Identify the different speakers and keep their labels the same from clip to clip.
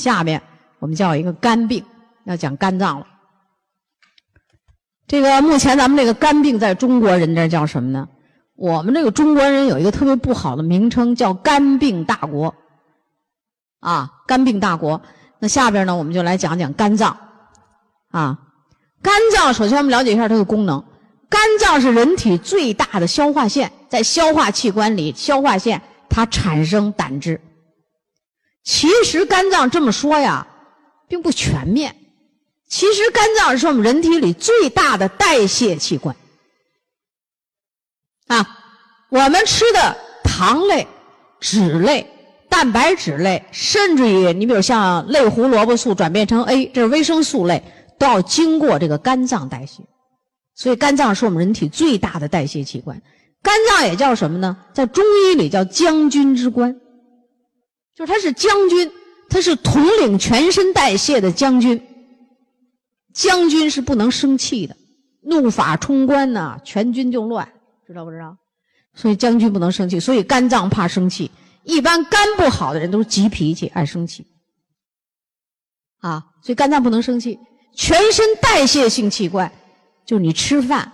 Speaker 1: 下面我们叫一个肝病，要讲肝脏了。这个目前咱们这个肝病在中国人这叫什么呢？我们这个中国人有一个特别不好的名称，叫肝病大国。啊，肝病大国。那下边呢，我们就来讲讲肝脏。啊，肝脏首先我们了解一下它的功能。肝脏是人体最大的消化腺，在消化器官里，消化腺它产生胆汁。其实肝脏这么说呀，并不全面。其实肝脏是我们人体里最大的代谢器官。啊，我们吃的糖类、脂类、蛋白质类，甚至于你比如像类胡萝卜素转变成 A，这是维生素类，都要经过这个肝脏代谢。所以肝脏是我们人体最大的代谢器官，肝脏也叫什么呢？在中医里叫将军之官，就是他是将军，他是统领全身代谢的将军。将军是不能生气的，怒发冲冠呐，全军就乱，知道不知道？所以将军不能生气，所以肝脏怕生气。一般肝不好的人都是急脾气，爱生气。啊，所以肝脏不能生气，全身代谢性器官。就是你吃饭，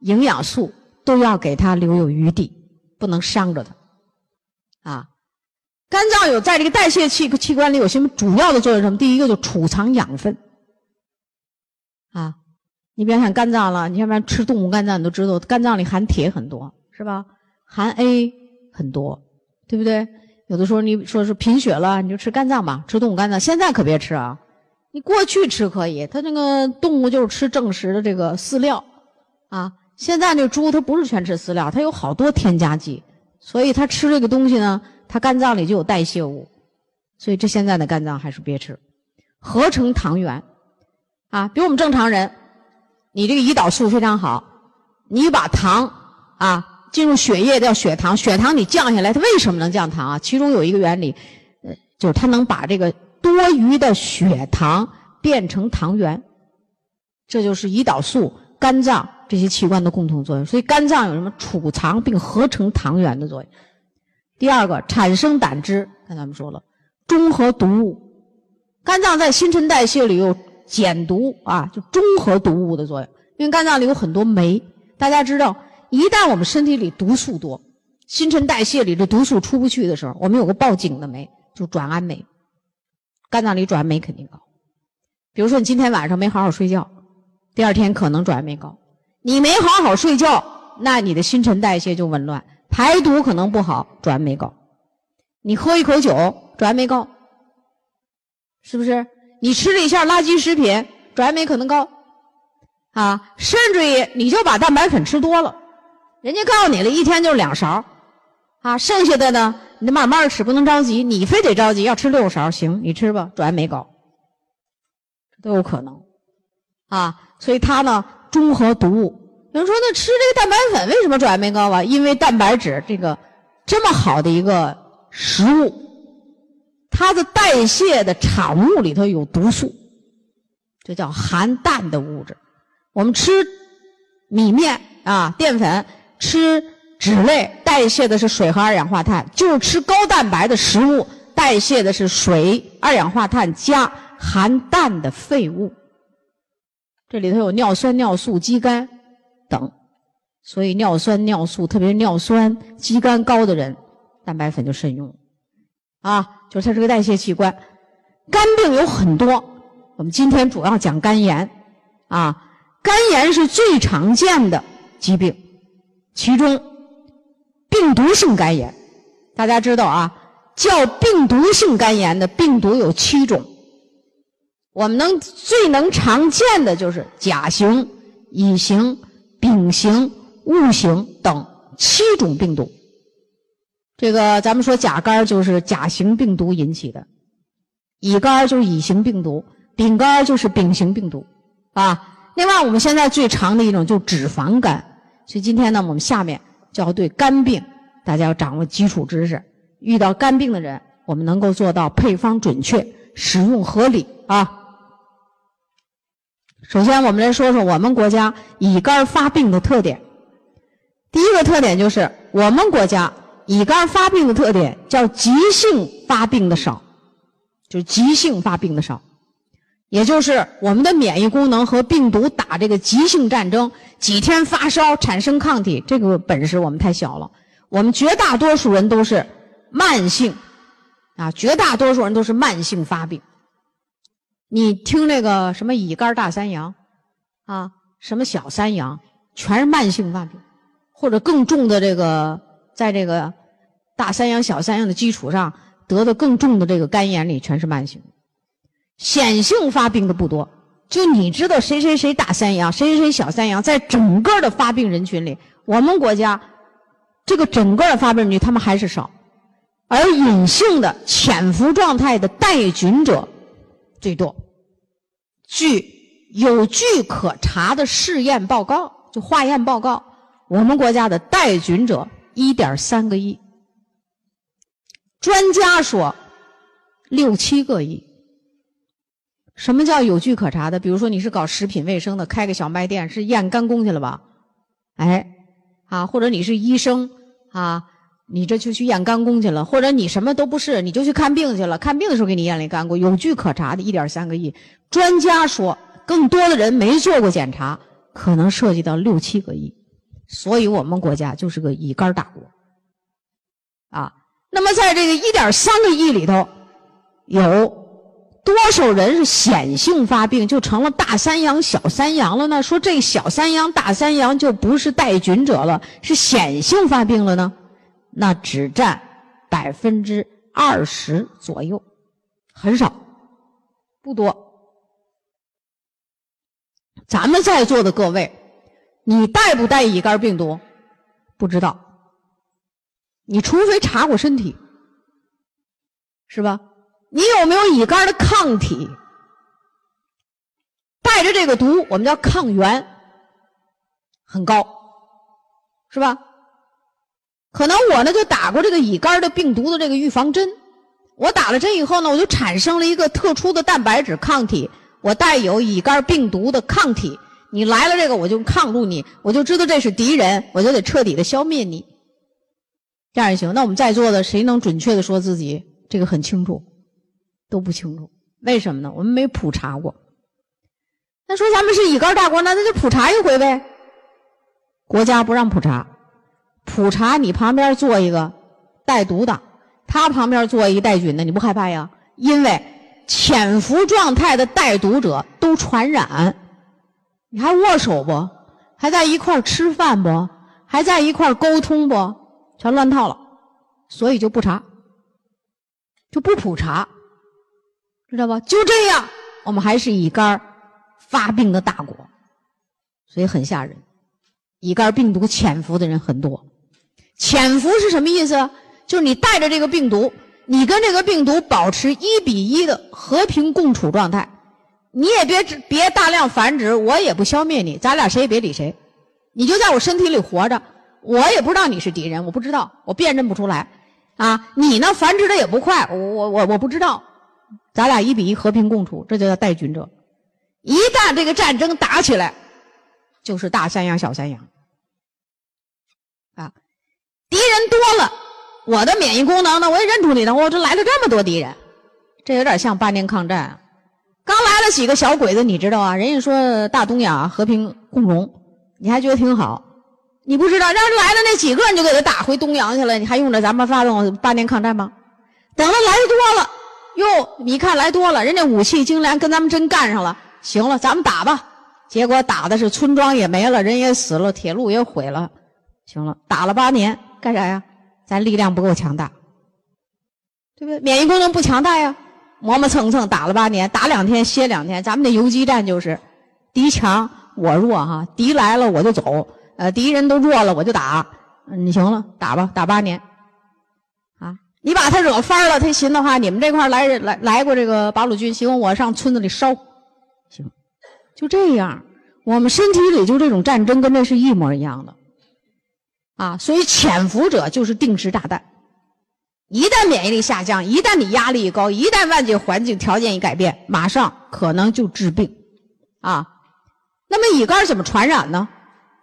Speaker 1: 营养素都要给他留有余地，不能伤着它。啊，肝脏有在这个代谢器器官里有什么主要的作用？什么？第一个就储藏养分。啊，你别看肝脏了，你要不然吃动物肝脏，你都知道肝脏里含铁很多，是吧？含 A 很多，对不对？有的时候你说是贫血了，你就吃肝脏吧，吃动物肝脏。现在可别吃啊。你过去吃可以，它那个动物就是吃正食的这个饲料，啊，现在这猪它不是全吃饲料，它有好多添加剂，所以它吃这个东西呢，它肝脏里就有代谢物，所以这现在的肝脏还是别吃。合成糖原，啊，比如我们正常人，你这个胰岛素非常好，你把糖啊进入血液叫血糖，血糖你降下来，它为什么能降糖啊？其中有一个原理，呃，就是它能把这个。多余的血糖变成糖原，这就是胰岛素、肝脏这些器官的共同作用。所以肝脏有什么储藏并合成糖原的作用？第二个，产生胆汁。刚才咱们说了，中和毒物。肝脏在新陈代谢里有减毒啊，就中和毒物的作用。因为肝脏里有很多酶，大家知道，一旦我们身体里毒素多，新陈代谢里的毒素出不去的时候，我们有个报警的酶，就转氨酶。肝脏里转氨酶肯定高，比如说你今天晚上没好好睡觉，第二天可能转氨酶高。你没好好睡觉，那你的新陈代谢就紊乱，排毒可能不好，转氨酶高。你喝一口酒，转氨酶高，是不是？你吃了一下垃圾食品，转氨酶可能高，啊，甚至于你就把蛋白粉吃多了，人家告诉你了一天就是两勺，啊，剩下的呢？你得慢慢吃，不能着急。你非得着急，要吃六勺行，你吃吧，转氨酶高，都有可能啊。所以它呢，中和毒物。有人说，那吃这个蛋白粉为什么转氨酶高啊？因为蛋白质这个这么好的一个食物，它的代谢的产物里头有毒素，这叫含氮的物质。我们吃米面啊，淀粉吃。脂类代谢的是水和二氧化碳，就是吃高蛋白的食物，代谢的是水、二氧化碳加含氮的废物。这里头有尿酸、尿素、肌酐等，所以尿酸、尿素，特别是尿酸、肌酐高的人，蛋白粉就慎用。啊，就是它是个代谢器官。肝病有很多，我们今天主要讲肝炎。啊，肝炎是最常见的疾病，其中。病毒性肝炎，大家知道啊，叫病毒性肝炎的病毒有七种。我们能最能常见的就是甲型、乙型、丙型、戊型等七种病毒。这个咱们说甲肝就是甲型病毒引起的，乙肝就是乙型病毒，丙肝就是丙型病毒啊。另外，我们现在最常的一种就脂肪肝。所以今天呢，我们下面。就要对肝病，大家要掌握基础知识。遇到肝病的人，我们能够做到配方准确、使用合理啊。首先，我们来说说我们国家乙肝发病的特点。第一个特点就是，我们国家乙肝发病的特点叫急性发病的少，就是急性发病的少，也就是我们的免疫功能和病毒打这个急性战争，几天发烧产生抗体，这个本事我们太小了。我们绝大多数人都是慢性，啊，绝大多数人都是慢性发病。你听那个什么乙肝大三阳，啊，什么小三阳，全是慢性发病，或者更重的这个，在这个大三阳、小三阳的基础上得的更重的这个肝炎里，全是慢性。显性发病的不多，就你知道谁谁谁大三阳，谁谁谁小三阳，在整个的发病人群里，我们国家这个整个的发病人群他们还是少，而隐性的潜伏状态的带菌者。最多，据有据可查的试验报告，就化验报告，我们国家的带菌者一点三个亿，专家说六七个亿。什么叫有据可查的？比如说你是搞食品卫生的，开个小卖店，是验干工去了吧？哎，啊，或者你是医生啊。你这就去验肝功去了，或者你什么都不是，你就去看病去了。看病的时候给你验了肝功，有据可查的，一点三个亿。专家说，更多的人没做过检查，可能涉及到六七个亿。所以我们国家就是个乙肝大国。啊，那么在这个一点三个亿里头，有多少人是显性发病，就成了大三阳、小三阳了呢？说这小三阳、大三阳就不是带菌者了，是显性发病了呢？那只占百分之二十左右，很少，不多。咱们在座的各位，你带不带乙肝病毒？不知道。你除非查过身体，是吧？你有没有乙肝的抗体？带着这个毒，我们叫抗原，很高，是吧？可能我呢就打过这个乙肝的病毒的这个预防针，我打了针以后呢，我就产生了一个特殊的蛋白质抗体，我带有乙肝病毒的抗体，你来了这个我就抗住你，我就知道这是敌人，我就得彻底的消灭你，这样也行。那我们在座的谁能准确的说自己这个很清楚？都不清楚，为什么呢？我们没普查过。那说咱们是乙肝大国，那那就普查一回呗。国家不让普查。普查，你旁边坐一个带毒的，他旁边坐一个带菌的，你不害怕呀？因为潜伏状态的带毒者都传染，你还握手不？还在一块吃饭不？还在一块沟通不？全乱套了，所以就不查，就不普查，知道吧？就这样，我们还是乙肝发病的大国，所以很吓人，乙肝病毒潜伏的人很多。潜伏是什么意思？就是你带着这个病毒，你跟这个病毒保持一比一的和平共处状态，你也别别大量繁殖，我也不消灭你，咱俩谁也别理谁，你就在我身体里活着，我也不知道你是敌人，我不知道，我辨认不出来，啊，你呢繁殖的也不快，我我我我不知道，咱俩一比一和平共处，这就叫带菌者。一旦这个战争打起来，就是大山羊小山羊。敌人多了，我的免疫功能呢？我也认出你了。我这来了这么多敌人，这有点像八年抗战。刚来了几个小鬼子，你知道啊？人家说大东亚和平共荣，你还觉得挺好？你不知道，让来的那几个你就给他打回东洋去了，你还用着咱们发动八年抗战吗？等他来多了，哟，你看来多了，人家武器精良，跟咱们真干上了。行了，咱们打吧。结果打的是村庄也没了，人也死了，铁路也毁了。行了，打了八年。干啥呀？咱力量不够强大，对不对？免疫功能不强大呀，磨磨蹭蹭打了八年，打两天歇两天。咱们的游击战就是，敌强我弱哈，敌来了我就走，呃，敌人都弱了我就打。你行了，打吧，打八年。啊，你把他惹翻了，他寻的话，你们这块来人来来过这个八路军，行，我上村子里烧，行，就这样。我们身体里就这种战争，跟这是一模一样的。啊，所以潜伏者就是定时炸弹，一旦免疫力下降，一旦你压力一高，一旦外界环境条件一改变，马上可能就致病，啊，那么乙肝怎么传染呢？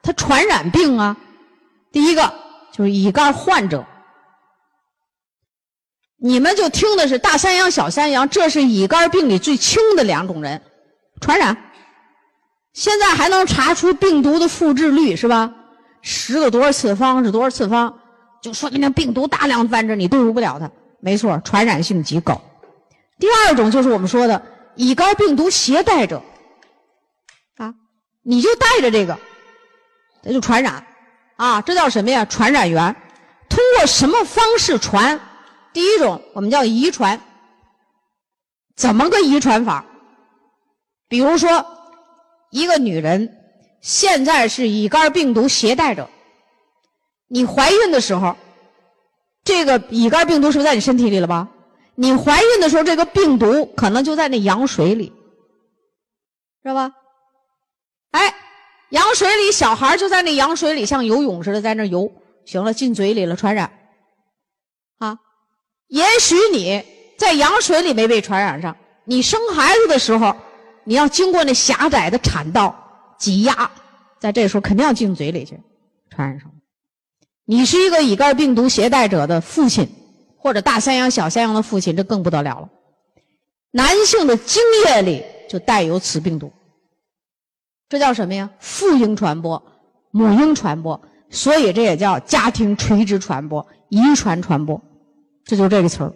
Speaker 1: 它传染病啊，第一个就是乙肝患者，你们就听的是大三阳、小三阳，这是乙肝病里最轻的两种人，传染。现在还能查出病毒的复制率是吧？十个多少次方是多少次方，就说明那病毒大量繁殖，你对付不了它。没错，传染性极高。第二种就是我们说的乙肝病毒携带者，啊，你就带着这个，它就传染，啊，这叫什么呀？传染源。通过什么方式传？第一种我们叫遗传，怎么个遗传法？比如说，一个女人现在是乙肝病毒携带者，你怀孕的时候。这个乙肝病毒是不是在你身体里了吧？你怀孕的时候，这个病毒可能就在那羊水里，知道吧？哎，羊水里小孩就在那羊水里像游泳似的在那游，行了，进嘴里了，传染。啊，也许你在羊水里没被传染上，你生孩子的时候，你要经过那狭窄的产道挤压，在这时候肯定要进嘴里去，传染上。你是一个乙肝病毒携带者的父亲，或者大三阳、小三阳的父亲，这更不得了了。男性的精液里就带有此病毒，这叫什么呀？父婴传播、母婴传播，所以这也叫家庭垂直传播、遗传传播，这就是这个词儿。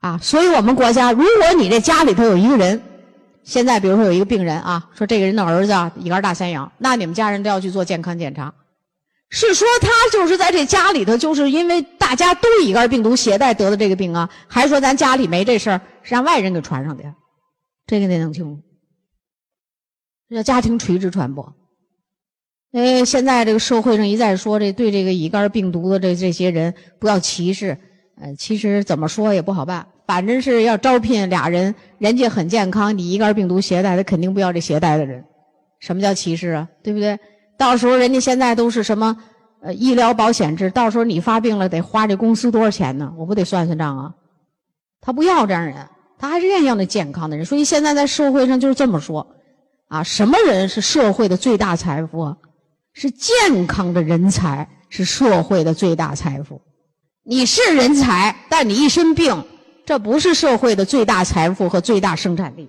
Speaker 1: 啊，所以我们国家，如果你这家里头有一个人，现在比如说有一个病人啊，说这个人的儿子乙肝大三阳，那你们家人都要去做健康检查。是说他就是在这家里头，就是因为大家都乙肝病毒携带得的这个病啊，还是说咱家里没这事儿，是让外人给传上的？这个得弄清楚。这叫家庭垂直传播。哎，现在这个社会上一再说这对这个乙肝病毒的这这些人不要歧视，呃，其实怎么说也不好办。反正是要招聘俩人，人家很健康，你乙肝病毒携带，他肯定不要这携带的人。什么叫歧视啊？对不对？到时候人家现在都是什么呃医疗保险制，到时候你发病了得花这公司多少钱呢？我不得算算账啊？他不要这样人，他还是愿意要那健康的人。所以现在在社会上就是这么说啊，什么人是社会的最大财富？啊是健康的人才是社会的最大财富。你是人才，但你一身病，这不是社会的最大财富和最大生产力。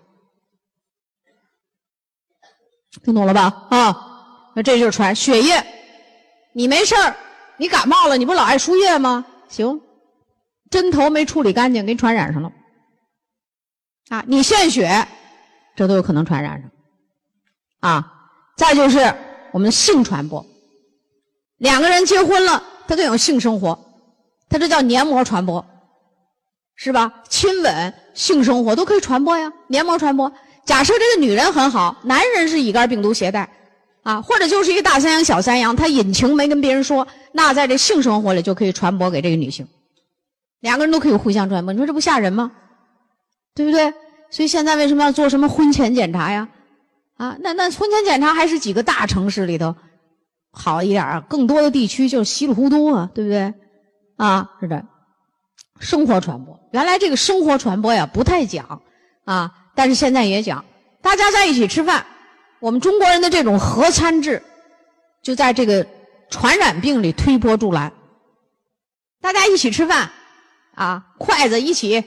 Speaker 1: 听懂了吧？啊。那这就是传血液，你没事儿，你感冒了，你不老爱输液吗？行，针头没处理干净，给你传染上了。啊，你献血，这都有可能传染上。啊，再就是我们的性传播，两个人结婚了，他都有性生活，他这叫黏膜传播，是吧？亲吻、性生活都可以传播呀，黏膜传播。假设这个女人很好，男人是乙肝病毒携带。啊，或者就是一个大三阳、小三阳，他隐情没跟别人说，那在这性生活里就可以传播给这个女性，两个人都可以互相传播，你说这不吓人吗？对不对？所以现在为什么要做什么婚前检查呀？啊，那那婚前检查还是几个大城市里头好一点啊，更多的地区就是稀里糊涂啊，对不对？啊，是的，生活传播，原来这个生活传播呀不太讲啊，但是现在也讲，大家在一起吃饭。我们中国人的这种合餐制，就在这个传染病里推波助澜。大家一起吃饭，啊，筷子一起，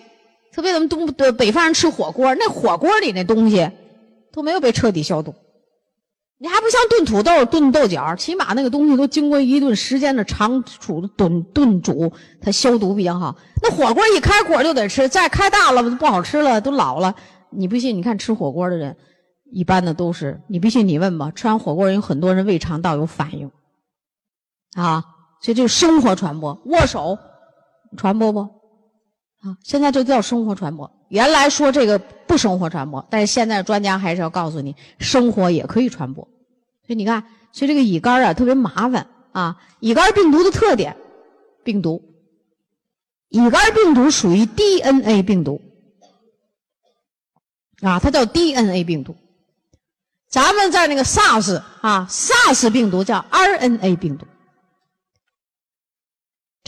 Speaker 1: 特别咱们东的北方人吃火锅，那火锅里那东西都没有被彻底消毒。你还不像炖土豆、炖豆角，起码那个东西都经过一顿时间的长储炖炖煮，它消毒比较好。那火锅一开火就得吃，再开大了不好吃了，都老了。你不信？你看吃火锅的人。一般的都是，你不信你问吧。吃完火锅人，有很多人胃肠道有反应，啊，所以这生活传播，握手传播不？啊，现在就叫生活传播。原来说这个不生活传播，但是现在专家还是要告诉你，生活也可以传播。所以你看，所以这个乙肝啊特别麻烦啊。乙肝病毒的特点，病毒，乙肝病毒属于 DNA 病毒，啊，它叫 DNA 病毒。咱们在那个 SARS 啊，SARS 病毒叫 RNA 病毒。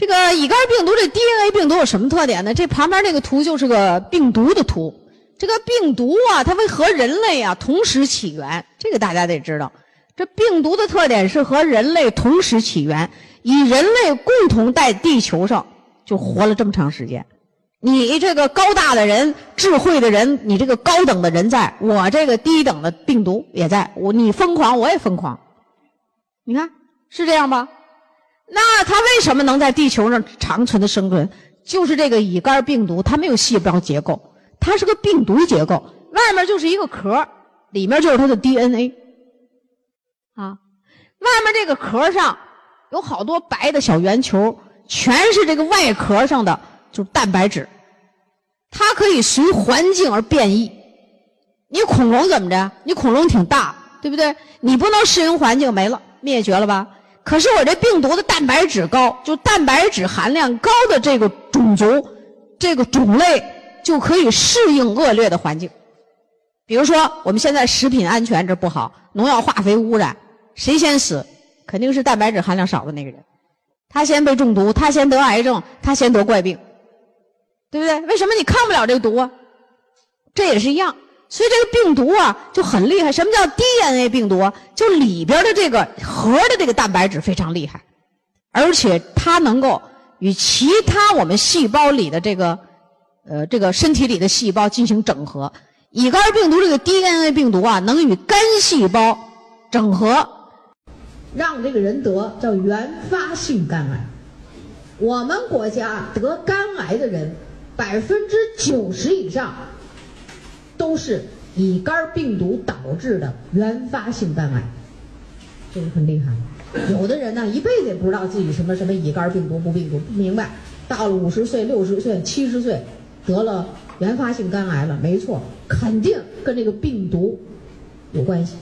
Speaker 1: 这个乙肝病毒这 DNA 病毒有什么特点呢？这旁边这个图就是个病毒的图。这个病毒啊，它会和人类啊同时起源，这个大家得知道。这病毒的特点是和人类同时起源，以人类共同在地球上就活了这么长时间。你这个高大的人、智慧的人，你这个高等的人在，我这个低等的病毒也在。我你疯狂，我也疯狂。你看是这样吧？那它为什么能在地球上长存的生存？就是这个乙肝病毒，它没有细胞结构，它是个病毒结构，外面就是一个壳，里面就是它的 DNA。啊，外面这个壳上有好多白的小圆球，全是这个外壳上的就是蛋白质，它可以随环境而变异。你恐龙怎么着？你恐龙挺大，对不对？你不能适应环境，没了，灭绝了吧？可是我这病毒的蛋白质高，就蛋白质含量高的这个种族，这个种类就可以适应恶劣的环境。比如说，我们现在食品安全这不好，农药化肥污染，谁先死？肯定是蛋白质含量少的那个人，他先被中毒，他先得癌症，他先得怪病，对不对？为什么你抗不了这个毒啊？这也是一样。所以这个病毒啊就很厉害。什么叫 DNA 病毒啊？就里边的这个核的这个蛋白质非常厉害，而且它能够与其他我们细胞里的这个呃这个身体里的细胞进行整合。乙肝病毒这个 DNA 病毒啊，能与肝细胞整合，让这个人得叫原发性肝癌。我们国家得肝癌的人百分之九十以上。都是乙肝病毒导致的原发性肝癌，这个很厉害。有的人呢，一辈子也不知道自己什么什么乙肝病毒不病毒不明白，到了五十岁、六十岁、七十岁，得了原发性肝癌了。没错，肯定跟这个病毒有关系。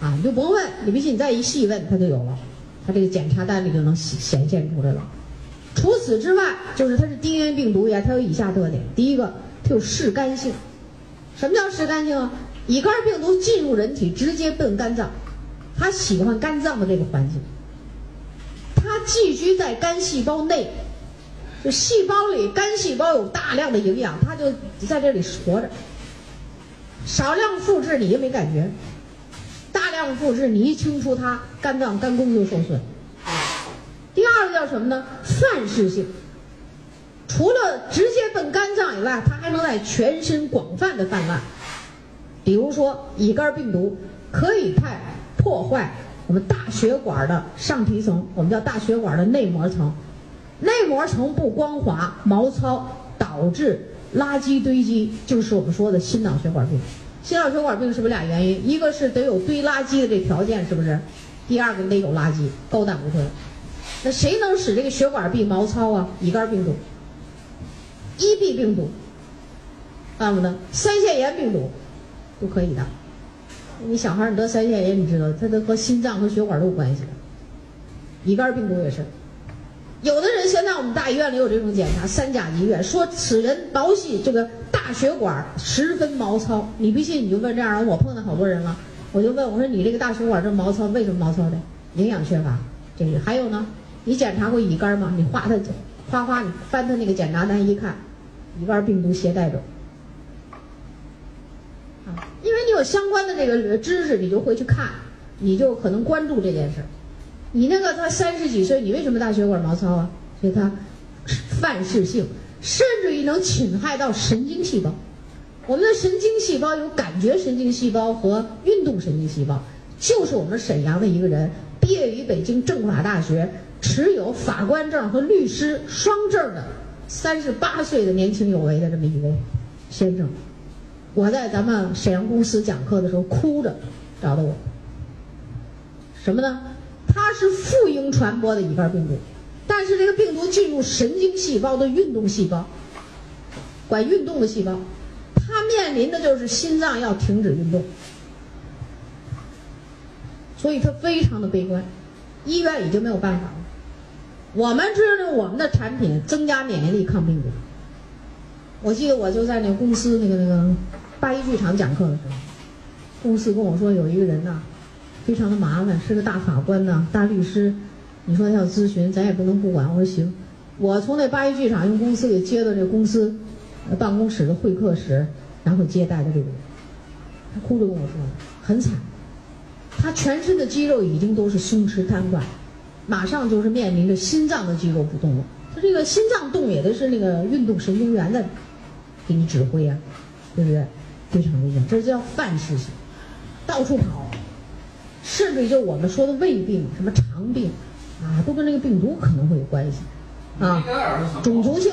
Speaker 1: 啊，你就甭问，你不信，你再一细问，他就有了，他这个检查单里就能显现出来了。除此之外，就是它是 DNA 病毒呀，它有以下特点：第一个，它有嗜肝性。什么叫嗜肝性啊？乙肝病毒进入人体直接奔肝脏，它喜欢肝脏的这个环境，它寄居在肝细胞内，就细胞里肝细胞有大量的营养，它就在这里活着。少量复制你就没感觉，大量复制你一清除它，肝脏肝功就受损。第二个叫什么呢？泛噬性。除了直接奔肝脏以外，它还能在全身广泛的泛滥。比如说，乙肝病毒可以太破坏我们大血管的上皮层，我们叫大血管的内膜层。内膜层不光滑、毛糙，导致垃圾堆积，就是我们说的心脑血管病。心脑血管病是不是俩原因？一个是得有堆垃圾的这条件，是不是？第二个得有垃圾，高胆固醇。那谁能使这个血管壁毛糙啊？乙肝病毒。EB 病毒，啊不呢，腮腺炎病毒都可以的。你小孩儿你得腮腺炎，你知道，它都和心脏和血管都有关系。乙肝病毒也是。有的人现在我们大医院里有这种检查，三甲医院说此人毛细这个大血管十分毛糙。你不信你就问这样人，我碰到好多人了，我就问我说你这个大血管这毛糙，为什么毛糙的？营养缺乏。这个还有呢，你检查过乙肝吗？你划他，哗哗，你翻他那个检查单一看。乙肝病毒携带者，啊，因为你有相关的这个知识，你就会去看，你就可能关注这件事。你那个他三十几岁，你为什么大血管毛糙啊？所以他泛噬性，甚至于能侵害到神经细胞。我们的神经细胞有感觉神经细胞和运动神经细胞，就是我们沈阳的一个人，毕业于北京政法大学，持有法官证和律师双证的。三十八岁的年轻有为的这么一位先生，我在咱们沈阳公司讲课的时候哭着找到我。什么呢？他是副婴传播的乙肝病毒，但是这个病毒进入神经细胞的运动细胞，管运动的细胞，他面临的就是心脏要停止运动，所以他非常的悲观，医院已经没有办法了。我们知道我们的产品增加免疫力、抗病毒。我记得我就在那公司那个那个八一剧场讲课的时候，公司跟我说有一个人呐，非常的麻烦，是个大法官呐、大律师。你说他要咨询，咱也不能不管。我说行，我从那八一剧场用公司给接到这公司办公室的会客室，然后接待的这个人，他哭着跟我说，很惨，他全身的肌肉已经都是松弛瘫痪。马上就是面临着心脏的肌肉不动了，他这个心脏动也得是那个运动神经元在给你指挥啊，对不对？非常危险，这叫范式型，到处跑，甚至于就我们说的胃病、什么肠病啊，都跟这个病毒可能会有关系啊。种族性，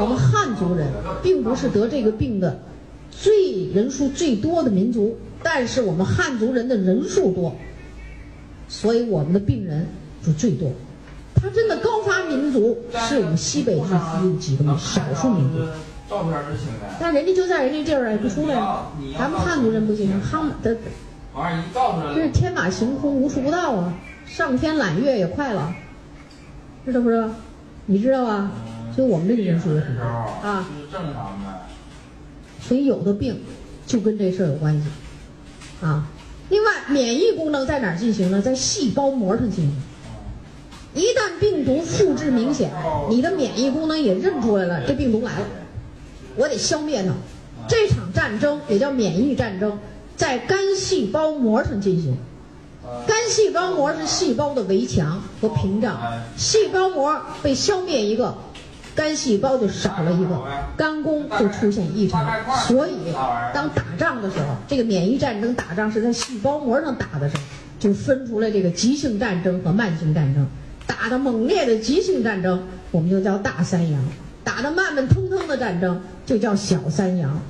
Speaker 1: 我们汉族人并不是得这个病的最人数最多的民族，但是我们汉族人的人数多，所以我们的病人就最多。他真的高发民族是我们西北地区几个少数民族。照片是清的，但人家就在人家地儿也，不出来。咱们汉族人不行，汉的，这是天马行空，无处不到啊！上天揽月也快了，知道不知道？你知道吧？所以我们这个人数也很多啊。正常的。所以有的病就跟这事儿有关系啊。另外，免疫功能在哪儿进行呢？在细胞膜上进行。一旦病毒复制明显，你的免疫功能也认出来了，这病毒来了。我得消灭它，这场战争也叫免疫战争，在肝细胞膜上进行。肝细胞膜是细胞的围墙和屏障，细胞膜被消灭一个，肝细胞就少了一个，肝功就出现异常。所以，当打仗的时候，这个免疫战争打仗是在细胞膜上打的时候，就分出来这个急性战争和慢性战争。打的猛烈的急性战争，我们就叫大三阳。打的慢慢腾腾的战争就叫小三阳，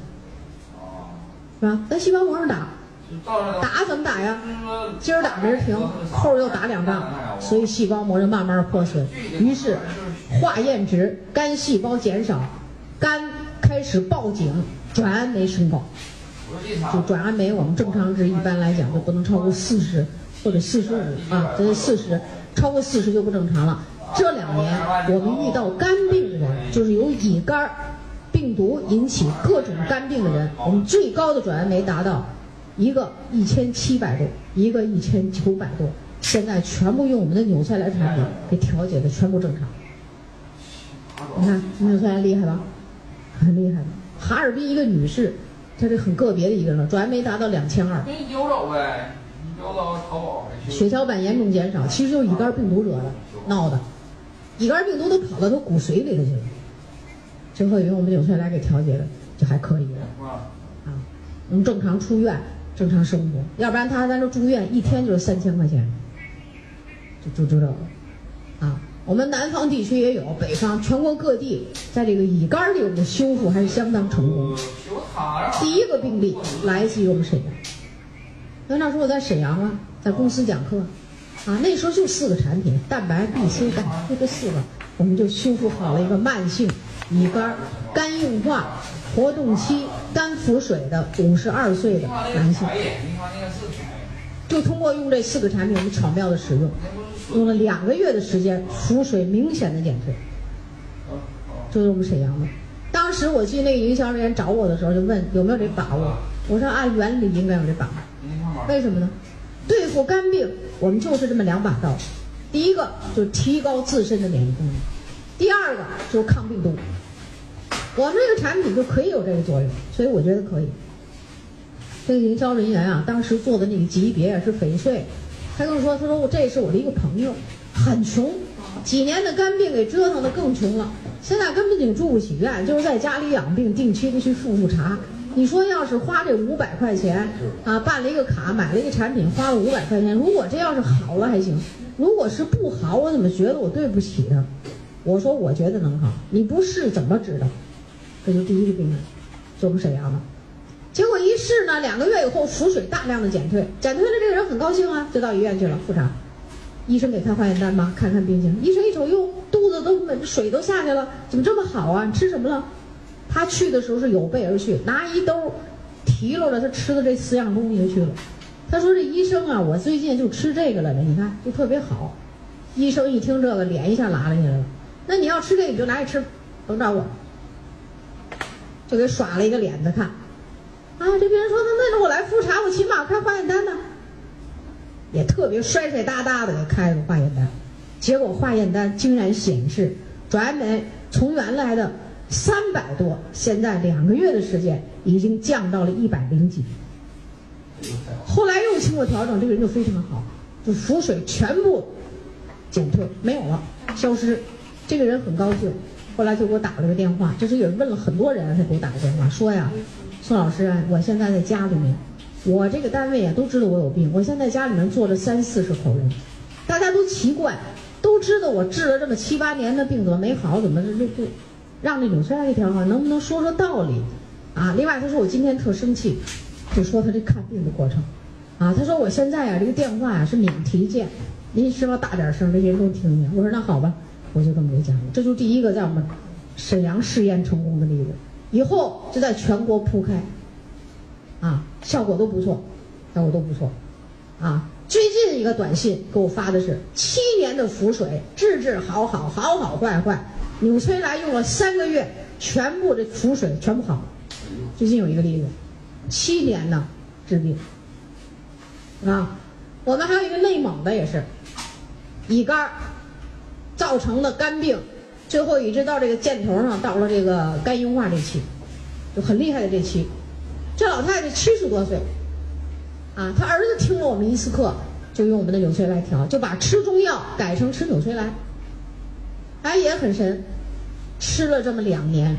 Speaker 1: 是吧？在细胞膜上打，打怎么打呀？今儿打明儿停，后儿又打两仗，所以细胞膜就慢慢破损。于是化验值，肝细胞减少，肝开始报警，转氨酶升高。就转氨酶，我们正常值一般来讲就不能超过四十或者四十五啊，这是四十，超过四十就不正常了。这两年我们遇到肝病的人，就是由乙肝病毒引起各种肝病的人，我们最高的转氨酶达到一个一千七百多，一个一千九百多，现在全部用我们的纽崔莱产品给调节的全部正常。你看纽崔莱厉害吧？很厉害的。哈尔滨一个女士，她这很个别的一个人，转氨酶达到两千二。给你丢走呗，血小板严重减少，其实就是乙肝病毒惹的，闹的。乙肝病毒都跑到他骨髓里头去了，最后用我们纽崔莱给调节的，就还可以了。啊，能正常出院，正常生活，要不然他在这住院一天就是三千块钱，就就就这了。啊，我们南方地区也有，北方全国各地，在这个乙肝里，我们的修复还是相当成功。第一个病例来自于我们沈阳。那那时候我在沈阳啊，在公司讲课。啊，那时候就四个产品，蛋白、B、C、钙，就这四个，我们就修复好了一个慢性乙肝、肝硬化、活动期肝腹水的五十二岁的男性。就通过用这四个产品，我们巧妙的使用，用了两个月的时间，腹水明显的减退。就是我们沈阳的。当时我记那个营销人员找我的时候，就问有没有这把握。我说按原理应该有这把握。为什么呢？对付肝病。我们就是这么两把刀，第一个就是提高自身的免疫功能，第二个就是抗病毒。我们这个产品就可以有这个作用，所以我觉得可以。这个营销人员啊，当时做的那个级别是翡翠，他跟我说：“他说我这是我的一个朋友，很穷，几年的肝病给折腾的更穷了，现在根本就住不起院，就是在家里养病，定期的去复复查。”你说要是花这五百块钱啊，办了一个卡，买了一个产品，花了五百块钱。如果这要是好了还行，如果是不好，我怎么觉得我对不起他？我说我觉得能好，你不试怎么知道？这就第一个病人，就我们沈阳的。结果一试呢，两个月以后腹水大量的减退，减退了这个人很高兴啊，就到医院去了复查。医生给他化验单吗，看看病情。医生一瞅，哟，肚子都水都下去了，怎么这么好啊？你吃什么了？他去的时候是有备而去，拿一兜提溜着他吃的这四样东西去了。他说：“这医生啊，我最近就吃这个了，你看就特别好。”医生一听这个，脸一下拉了下来了。那你要吃这个，你就拿去吃，甭找我。就给耍了一个脸子看。啊，这病人说：“那那我来复查，我起码开化验单呢。”也特别帅帅哒哒的给开了个化验单，结果化验单竟然显示转氨酶从原来的。三百多，现在两个月的时间已经降到了一百零几。后来又经过调整，这个人就非常好，就腹水全部减退，没有了，消失。这个人很高兴，后来就给我打了个电话，就是也问了很多人，他给我打个电话说呀，宋老师啊，我现在在家里面，我这个单位啊都知道我有病，我现在家里面坐着三四十口人，大家都奇怪，都知道我治了这么七八年的病怎么没好，怎么这这这，让这纽崔莱给调好，能不能说说道理？啊，另外他说我今天特生气，就说他这看病的过程，啊，他说我现在啊这个电话呀是免提键，您是不是大点声，这人都听见？我说那好吧。我就这么给讲了，这就第一个在我们沈阳试验成功的例子，以后就在全国铺开，啊，效果都不错，效果都不错，啊，最近一个短信给我发的是七年的浮水治治好好好好坏坏，纽崔莱用了三个月，全部这浮水全部好，最近有一个例子，七年呢治病，啊，我们还有一个内蒙的也是，乙肝。造成的肝病，最后一直到这个箭头上，到了这个肝硬化这期，就很厉害的这期。这老太太七十多岁，啊，她儿子听了我们一次课，就用我们的纽崔莱调，就把吃中药改成吃纽崔莱。哎，也很神，吃了这么两年，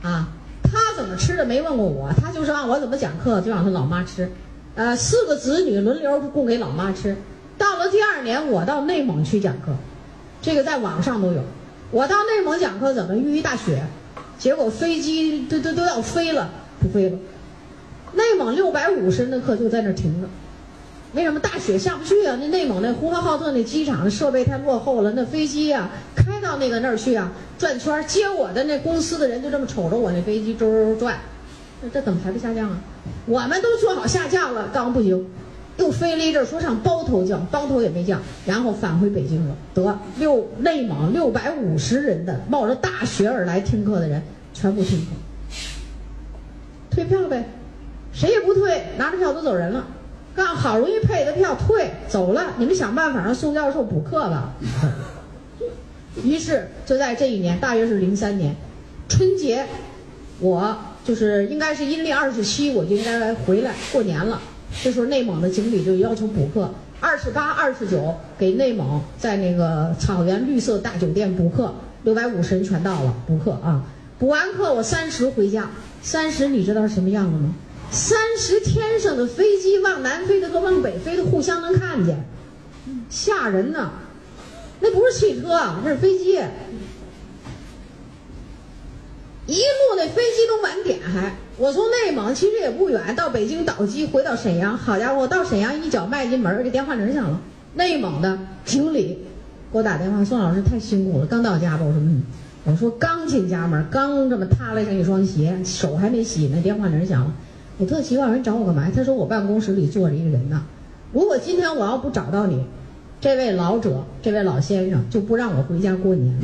Speaker 1: 啊，他怎么吃的没问过我，他就是让我怎么讲课就让他老妈吃，呃，四个子女轮流供给老妈吃。到了第二年，我到内蒙去讲课。这个在网上都有。我到内蒙讲课，怎么遇一大雪？结果飞机都都都要飞了，不飞了。内蒙六百五十人的课就在那儿停着。为什么大雪下不去啊？那内蒙那呼和浩特那机场的设备太落后了，那飞机呀开到那个那儿去啊，转圈接我的那公司的人就这么瞅着我那飞机周周转，这这怎么还不下降啊？我们都做好下降了，刚不行。又飞了一阵，说上包头降，包头也没降，然后返回北京了。得六内蒙六百五十人的冒着大雪而来听课的人，全部停课，退票呗，谁也不退，拿着票都走人了。刚好容易配的票退走了，你们想办法让宋教授补课吧。于是就在这一年，大约是零三年春节，我就是应该是阴历二十七，我就应该回来过年了。这时候内蒙的经理就要求补课，二十八、二十九给内蒙在那个草原绿色大酒店补课，六百五十人全到了补课啊！补完课我三十回家，三十你知道是什么样子吗？三十天上的飞机往南飞的和往北飞的互相能看见，吓人呐！那不是汽车，那是飞机。一路那飞机都晚点，还我从内蒙其实也不远，到北京倒机回到沈阳。好家伙，到沈阳一脚迈进门，这电话铃响了。内蒙的经理给我打电话，宋老师太辛苦了，刚到家吧？我说嗯，我说刚进家门，刚这么踏了上一双鞋，手还没洗呢，电话铃响了。我特奇怪，人找我干嘛？他说我办公室里坐着一个人呢。如果今天我要不找到你，这位老者，这位老先生就不让我回家过年。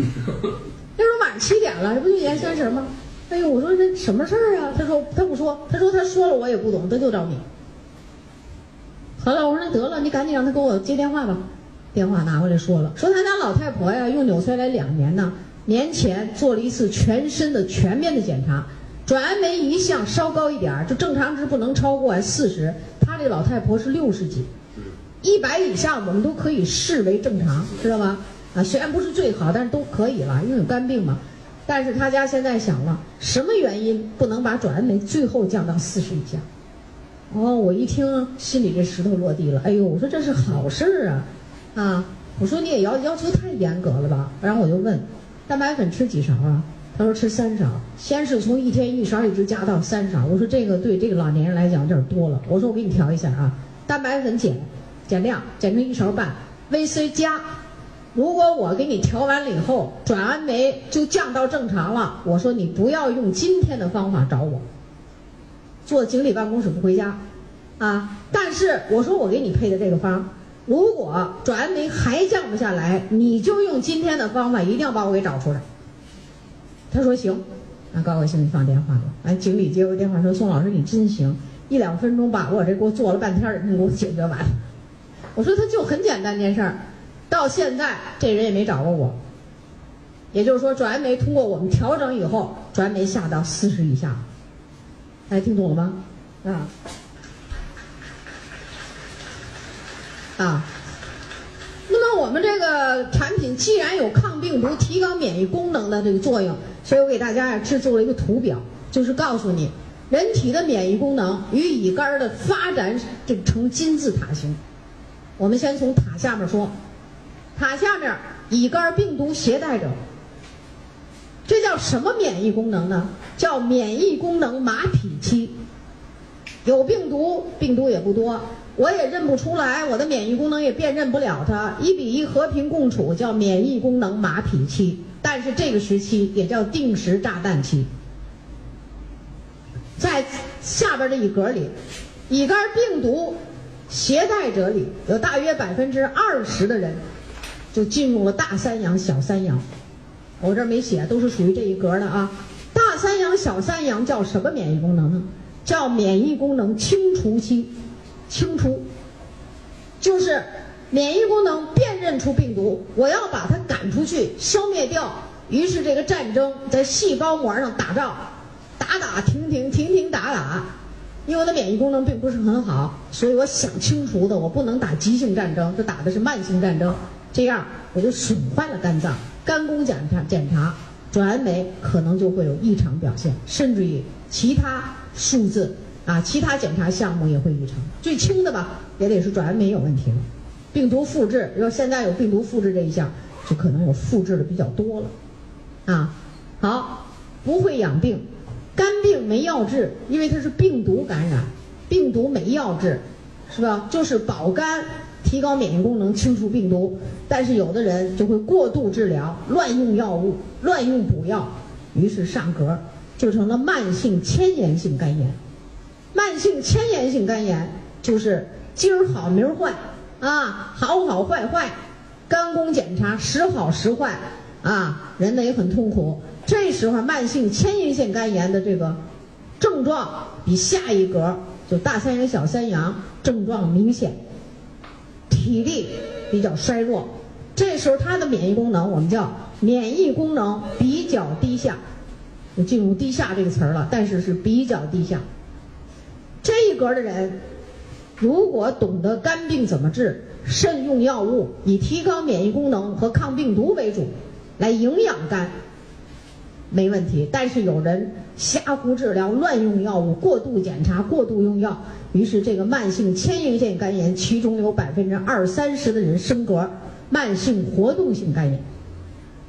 Speaker 1: 那时候晚上七点了，这不就年三十吗？哎呦，我说这什么事儿啊？他说他不说，他说他说了我也不懂，他就找你。好了，我说那得了，你赶紧让他给我接电话吧。电话拿过来说了，说他家老太婆呀用纽崔莱两年呢，年前做了一次全身的全面的检查，转氨酶一项稍高一点儿，就正常值不能超过四十。他这老太婆是六十几，一百以上我们都可以视为正常，知道吗？啊，虽然不是最好，但是都可以了，因为有肝病嘛。但是他家现在想了，什么原因不能把转氨酶最后降到四十以下？哦，我一听心里这石头落地了。哎呦，我说这是好事儿啊！啊，我说你也要要求太严格了吧？然后我就问，蛋白粉吃几勺啊？他说吃三勺，先是从一天一勺一直加到三勺。我说这个对这个老年人来讲有点多了。我说我给你调一下啊，蛋白粉减减量，减成一勺半，VC 加。如果我给你调完了以后，转氨酶就降到正常了，我说你不要用今天的方法找我，坐经理办公室不回家，啊！但是我说我给你配的这个方，如果转氨酶还降不下来，你就用今天的方法，一定要把我给找出来。他说行，那，高高兴兴放电话了。完，经理接过电话说：“宋老师你真行，一两分钟把我这给我做了半天，你给我解决完。”我说他就很简单件事儿。到现在这人也没找过我，也就是说转氨酶通过我们调整以后，转氨酶下到四十以下，大家听懂了吗？啊啊，我们这个产品既然有抗病毒、提高免疫功能的这个作用，所以我给大家呀制作了一个图表，就是告诉你人体的免疫功能与乙肝的发展这成金字塔形。我们先从塔下面说，塔下面乙肝病毒携带者，这叫什么免疫功能呢？叫免疫功能马匹期。有病毒，病毒也不多，我也认不出来，我的免疫功能也辨认不了它，一比一和平共处，叫免疫功能马匹期。但是这个时期也叫定时炸弹期。在下边这一格里，乙肝病毒携带者里有大约百分之二十的人就进入了大三阳、小三阳。我这没写，都是属于这一格的啊。大三阳、小三阳叫什么免疫功能呢？叫免疫功能清除期，清除，就是免疫功能辨认出病毒，我要把它赶出去，消灭掉。于是这个战争在细胞膜上打仗，打打停停，停停打打。因为我的免疫功能并不是很好，所以我想清除的，我不能打急性战争，这打的是慢性战争。这样我就损坏了肝脏，肝功检查检查转氨酶可能就会有异常表现，甚至于其他。数字啊，其他检查项目也会异常。最轻的吧，也得是转氨酶有问题了。病毒复制，要现在有病毒复制这一项，就可能有复制的比较多了。啊，好，不会养病，肝病没药治，因为它是病毒感染，病毒没药治，是吧？就是保肝，提高免疫功能，清除病毒。但是有的人就会过度治疗，乱用药物，乱用补药，于是上格。就成了慢性迁延性肝炎，慢性迁延性肝炎就是今儿好明儿坏，啊，好好坏坏，肝功检查时好时坏，啊，人呢也很痛苦。这时候慢性迁延性肝炎的这个症状比下一格就大三阳小三阳症状明显，体力比较衰弱，这时候他的免疫功能我们叫免疫功能比较低下。就进入低下这个词儿了，但是是比较低下。这一格的人，如果懂得肝病怎么治，慎用药物，以提高免疫功能和抗病毒为主，来营养肝，没问题。但是有人瞎胡治疗，乱用药物，过度检查，过度用药，于是这个慢性迁延性肝炎，其中有百分之二三十的人升格慢性活动性肝炎，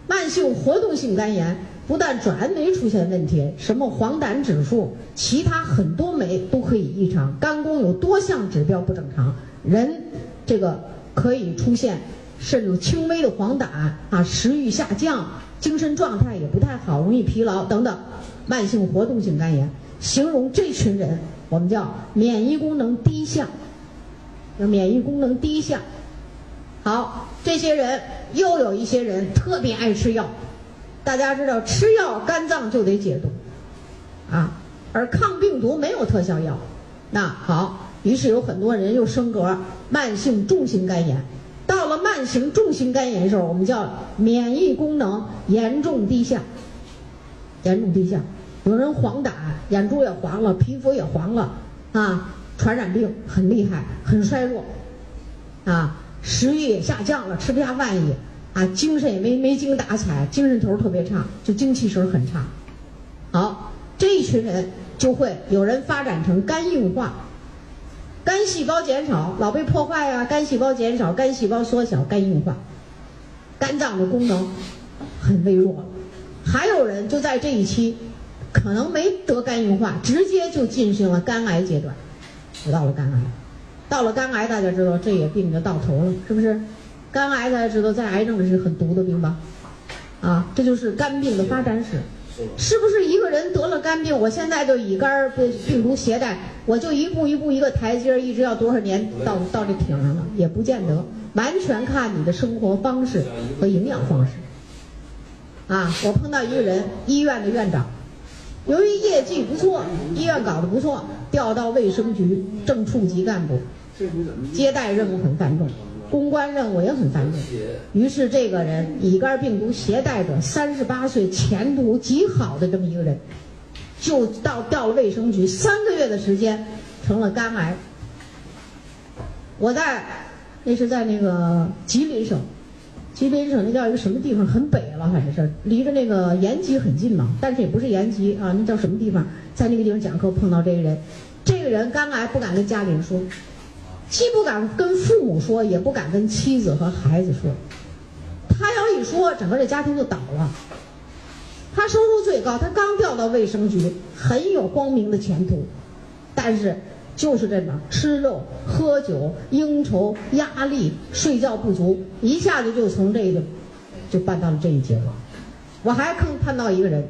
Speaker 1: 慢性活动性肝炎。不但转氨酶出现问题，什么黄疸指数，其他很多酶都可以异常，肝功有多项指标不正常，人这个可以出现甚至轻微的黄疸啊，食欲下降，精神状态也不太好，容易疲劳等等，慢性活动性肝炎，形容这群人我们叫免疫功能低下，叫免疫功能低下。好，这些人又有一些人特别爱吃药。大家知道吃药肝脏就得解毒，啊，而抗病毒没有特效药，那好，于是有很多人又升格慢性重型肝炎，到了慢性重型肝炎时候，我们叫免疫功能严重低下，严重低下，有人黄疸，眼珠也黄了，皮肤也黄了，啊，传染病很厉害，很衰弱，啊，食欲也下降了，吃不下饭也。啊，精神也没没精打采，精神头特别差，就精气神很差。好，这一群人就会有人发展成肝硬化，肝细胞减少，老被破坏啊，肝细胞减少，肝细胞缩小，肝硬化，肝脏的功能很微弱。还有人就在这一期，可能没得肝硬化，直接就进行了肝癌阶段，就到了肝癌。到了肝癌，大家知道这也病就到头了，是不是？肝癌大家知道，在癌症里是很毒的病吧？啊，这就是肝病的发展史。是不是一个人得了肝病，我现在就乙肝被病毒携带，我就一步一步一个台阶，一直要多少年到到这顶上了？也不见得，完全看你的生活方式和营养方式。啊，我碰到一个人，医院的院长，由于业绩不错，医院搞得不错，调到卫生局正处级干部，接待任务很繁重。公关任务也很繁重，于是这个人乙肝病毒携带者，三十八岁，前途极好的这么一个人，就到调了卫生局，三个月的时间成了肝癌。我在那是在那个吉林省吉林省那叫一个什么地方，很北了，反正是离着那个延吉很近嘛，但是也不是延吉啊，那叫什么地方？在那个地方讲课碰到这个人，这个人肝癌不敢跟家里人说，既不敢跟父母说，也不敢跟妻子和孩子说，他要一说，整个这家庭就倒了。他收入最高，他刚调到卫生局，很有光明的前途，但是。就是这么吃肉、喝酒、应酬、压力、睡觉不足，一下子就从这个就办到了这一节了。我还碰碰到一个人，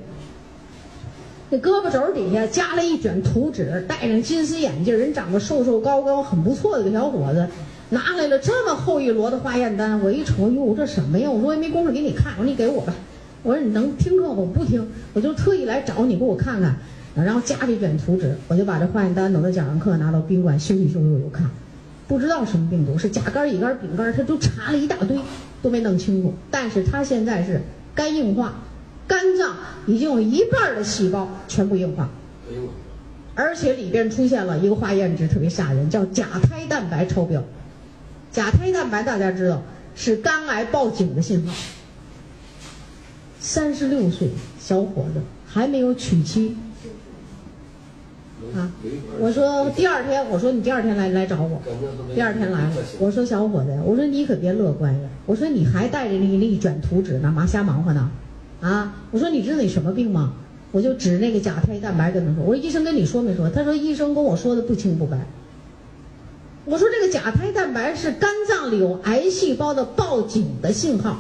Speaker 1: 那胳膊肘底下夹了一卷图纸，戴上金丝眼镜，人长得瘦瘦高高，很不错的个小伙子，拿来了这么厚一摞的化验单。我一瞅，哟，这什么呀？我说我也没工夫给你看，我说你给我吧。我说你能听课吗？我不听，我就特意来找你，给我看看。然后夹了一卷图纸，我就把这化验单等他讲完课拿到宾馆休息休息，我就看，不知道什么病毒，是甲肝、乙肝、丙肝，他都查了一大堆，都没弄清楚。但是他现在是肝硬化，肝脏已经有一半的细胞全部硬化，而且里边出现了一个化验值特别吓人，叫甲胎蛋白超标。甲胎蛋白大家知道是肝癌报警的信号。三十六岁小伙子还没有娶妻。啊！我说第二天，我说你第二天来来找我，第二天来了。我说小伙子，我说你可别乐观呀。我说你还带着那那一卷图纸呢，忙瞎忙活呢，啊！我说你知道你什么病吗？我就指那个甲胎蛋白跟他说。我说医生跟你说没说？他说医生跟我说的不清不白。我说这个甲胎蛋白是肝脏里有癌细胞的报警的信号，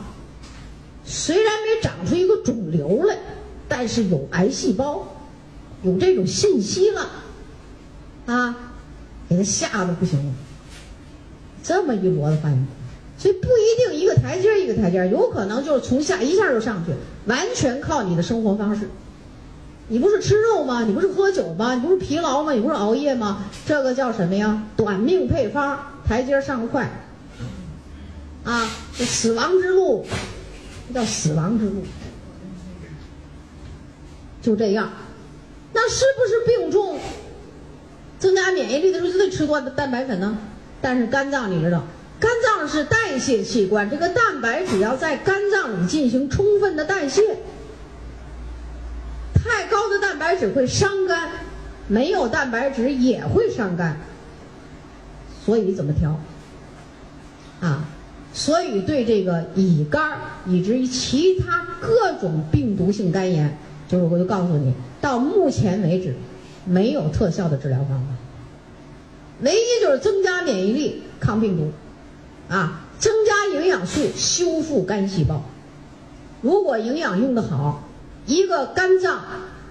Speaker 1: 虽然没长出一个肿瘤来，但是有癌细胞，有这种信息了。啊，给他吓得不行了。这么一摞子化验所以不一定一个台阶一个台阶有可能就是从下一下就上去，完全靠你的生活方式。你不是吃肉吗？你不是喝酒吗？你不是疲劳吗？你不是熬夜吗？这个叫什么呀？短命配方，台阶上快。啊，这死亡之路，叫死亡之路。就这样，那是不是病重？增加免疫力的时候就得吃多蛋白粉呢，但是肝脏你知道，肝脏是代谢器官，这个蛋白质要在肝脏里进行充分的代谢，太高的蛋白质会伤肝，没有蛋白质也会伤肝，所以怎么调？啊，所以对这个乙肝以至于其他各种病毒性肝炎，就是我就告诉你，到目前为止。没有特效的治疗方法，唯一就是增加免疫力抗病毒，啊，增加营养素修复肝细胞。如果营养用的好，一个肝脏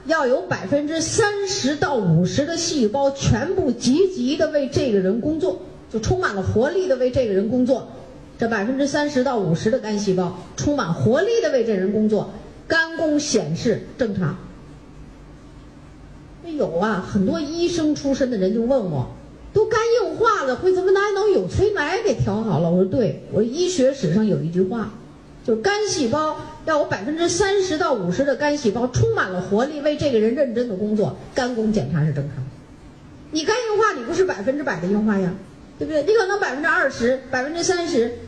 Speaker 1: 要有百分之三十到五十的细胞全部积极的为这个人工作，就充满了活力的为这个人工作。这百分之三十到五十的肝细胞充满活力的为这人工作，肝功显示正常。有啊，很多医生出身的人就问我，都肝硬化了，会怎么哪能有催奶给调好了？我说对，我医学史上有一句话，就是肝细胞要有百分之三十到五十的肝细胞充满了活力，为这个人认真的工作，肝功检查是正常。你肝硬化，你不是百分之百的硬化呀，对不对？你可能百分之二十、百分之三十，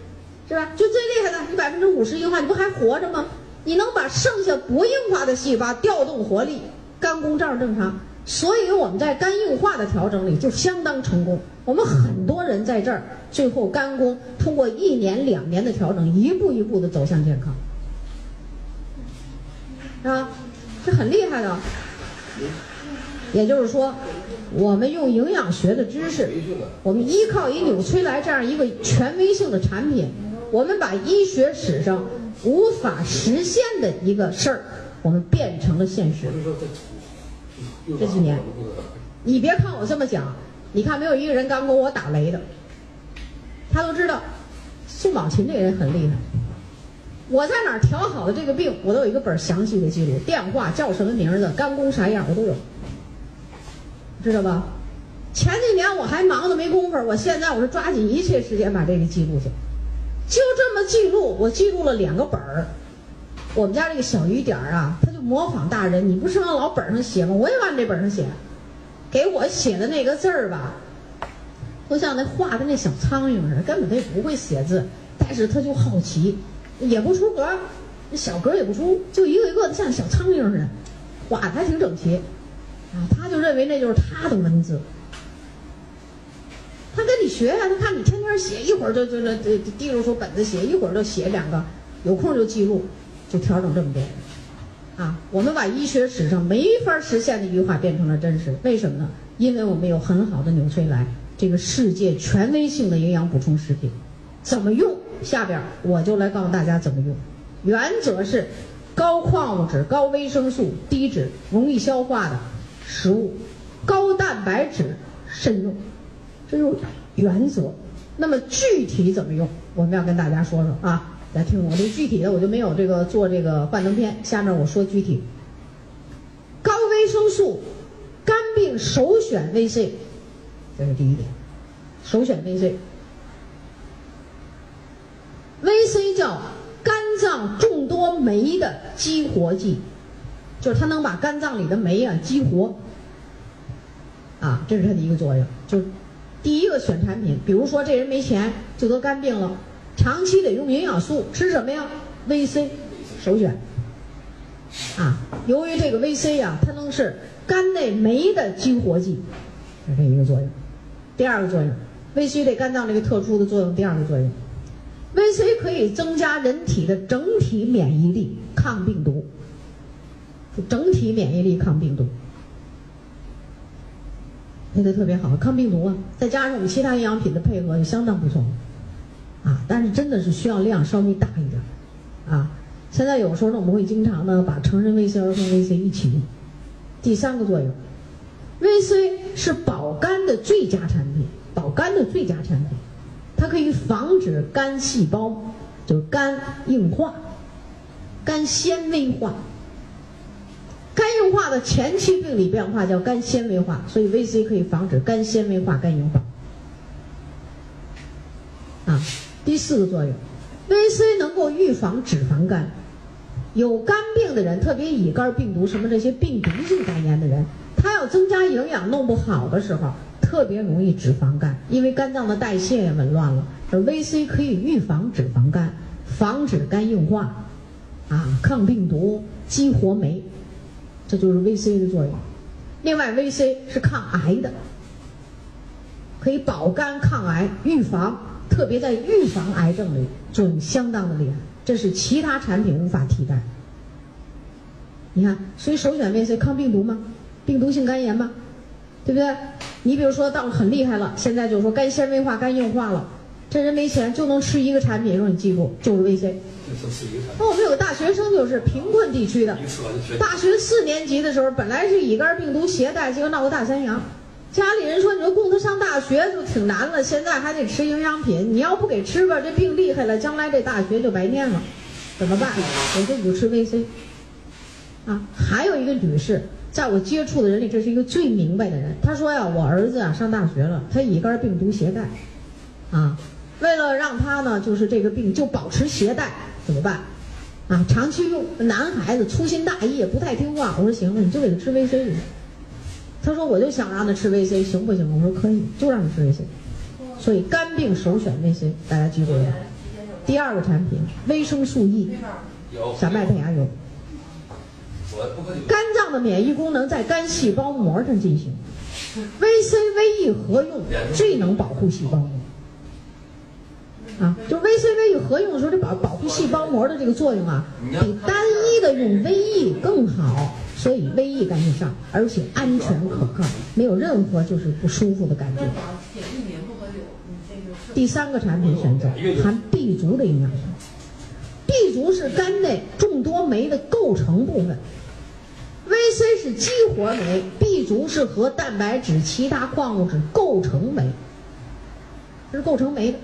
Speaker 1: 是吧？就最厉害的，你百分之五十硬化，你不还活着吗？你能把剩下不硬化的细胞调动活力，肝功照样正常。所以我们在肝硬化的调整里就相当成功。我们很多人在这儿，最后肝功通过一年两年的调整，一步一步的走向健康，啊，是很厉害的。也就是说，我们用营养学的知识，我们依靠以纽崔莱这样一个权威性的产品，我们把医学史上无法实现的一个事儿，我们变成了现实。这几年，你别看我这么讲，你看没有一个人敢跟我打雷的。他都知道，宋宝琴这个人很厉害。我在哪儿调好的这个病，我都有一个本详细的记录，电话叫什么名字，肝功啥样，我都有，知道吧？前几年我还忙的没工夫，我现在我是抓紧一切时间把这个记录下，就这么记录，我记录了两个本儿。我们家这个小雨点儿啊，他就模仿大人。你不是往老本上写吗？我也往这本上写。给我写的那个字儿吧，都像那画的那小苍蝇似的，根本他也不会写字。但是他就好奇，也不出格，那小格也不出，就一个一个的像小苍蝇似的，画的还挺整齐，啊，他就认为那就是他的文字。他跟你学呀、他看你天天写，一会儿就就那这提溜出本子写，一会儿就写两个，有空就记录，就调整这么多。啊，我们把医学史上没法实现的一句话变成了真实，为什么呢？因为我们有很好的纽崔莱这个世界权威性的营养补充食品，怎么用？下边我就来告诉大家怎么用。原则是高矿物质、高维生素、低脂、容易消化的食物，高蛋白质慎用，这就是原则。那么具体怎么用，我们要跟大家说说啊。来听我这具体的，我就没有这个做这个幻灯片。下面我说具体。高维生素，肝病首选 VC，这是第一点，首选 VC。VC 叫肝脏众多酶的激活剂，就是它能把肝脏里的酶啊激活。啊，这是它的一个作用。就是第一个选产品，比如说这人没钱就得肝病了。长期得用营养素，吃什么呀？VC 首选。啊，由于这个 VC 呀、它能是肝内酶的激活剂，是这一个作用。第二个作用，VC 对肝脏这个特殊的作用，第二个作用，VC 可以增加人体的整体免疫力，抗病毒。整体免疫力抗病毒，配的特别好，抗病毒啊，再加上我们其他营养品的配合，也相当不错。啊，但是真的是需要量稍微大一点，啊，现在有时候呢，我们会经常呢把成人 VC、儿童 VC 一起用。第三个作用，VC 是保肝的最佳产品，保肝的最佳产品，它可以防止肝细胞就是肝硬化、肝纤维化。肝硬化的前期病理变化叫肝纤维化，所以 VC 可以防止肝纤维化、肝硬化。啊。第四个作用，VC 能够预防脂肪肝。有肝病的人，特别乙肝病毒什么这些病毒性肝炎的人，他要增加营养弄不好的时候，特别容易脂肪肝，因为肝脏的代谢也紊乱了。而 VC 可以预防脂肪肝，防止肝硬化，啊，抗病毒，激活酶，这就是 VC 的作用。另外，VC 是抗癌的，可以保肝抗癌，预防。特别在预防癌症里作用相当的厉害，这是其他产品无法替代。你看，所以首选 VC 抗病毒吗？病毒性肝炎吗？对不对？你比如说到了很厉害了，现在就是说肝纤维化、肝硬化了，这人没钱就能吃一个产品，说你记住就是 VC。那我们有个大学生就是贫困地区的，大学四年级的时候本来是乙肝病毒携带，结果闹个大三阳。家里人说：“你说供他上大学就挺难了，现在还得吃营养品。你要不给吃吧，这病厉害了，将来这大学就白念了，怎么办？”我说：“你就吃 VC。”啊，还有一个女士，在我接触的人里，这是一个最明白的人。她说呀：“我儿子啊上大学了，他乙肝病毒携带，啊，为了让他呢就是这个病就保持携带，怎么办？啊，长期用，男孩子粗心大意不太听话。我说行了，你就给他吃 VC 他说：“我就想让他吃 VC，行不行？”我说：“可以，就让他吃 VC。”所以肝病首选 VC，大家记住了。第二个产品维生素 E，小麦胚芽油。肝脏的免疫功能在肝细胞膜上进行，VC、VE 合用最能保护细胞膜。啊，就 VC、VE 合用的时候，这保保护细胞膜的这个作用啊，比单一的用 VE 更好。所以 VE 赶紧上，而且安全可靠，没有任何就是不舒服的感觉。第三个产品选择含 B 族的营养素，B 族是肝内众多酶的构成部分，VC 是激活酶，B 族是和蛋白质、其他矿物质构成酶，这是构成酶的。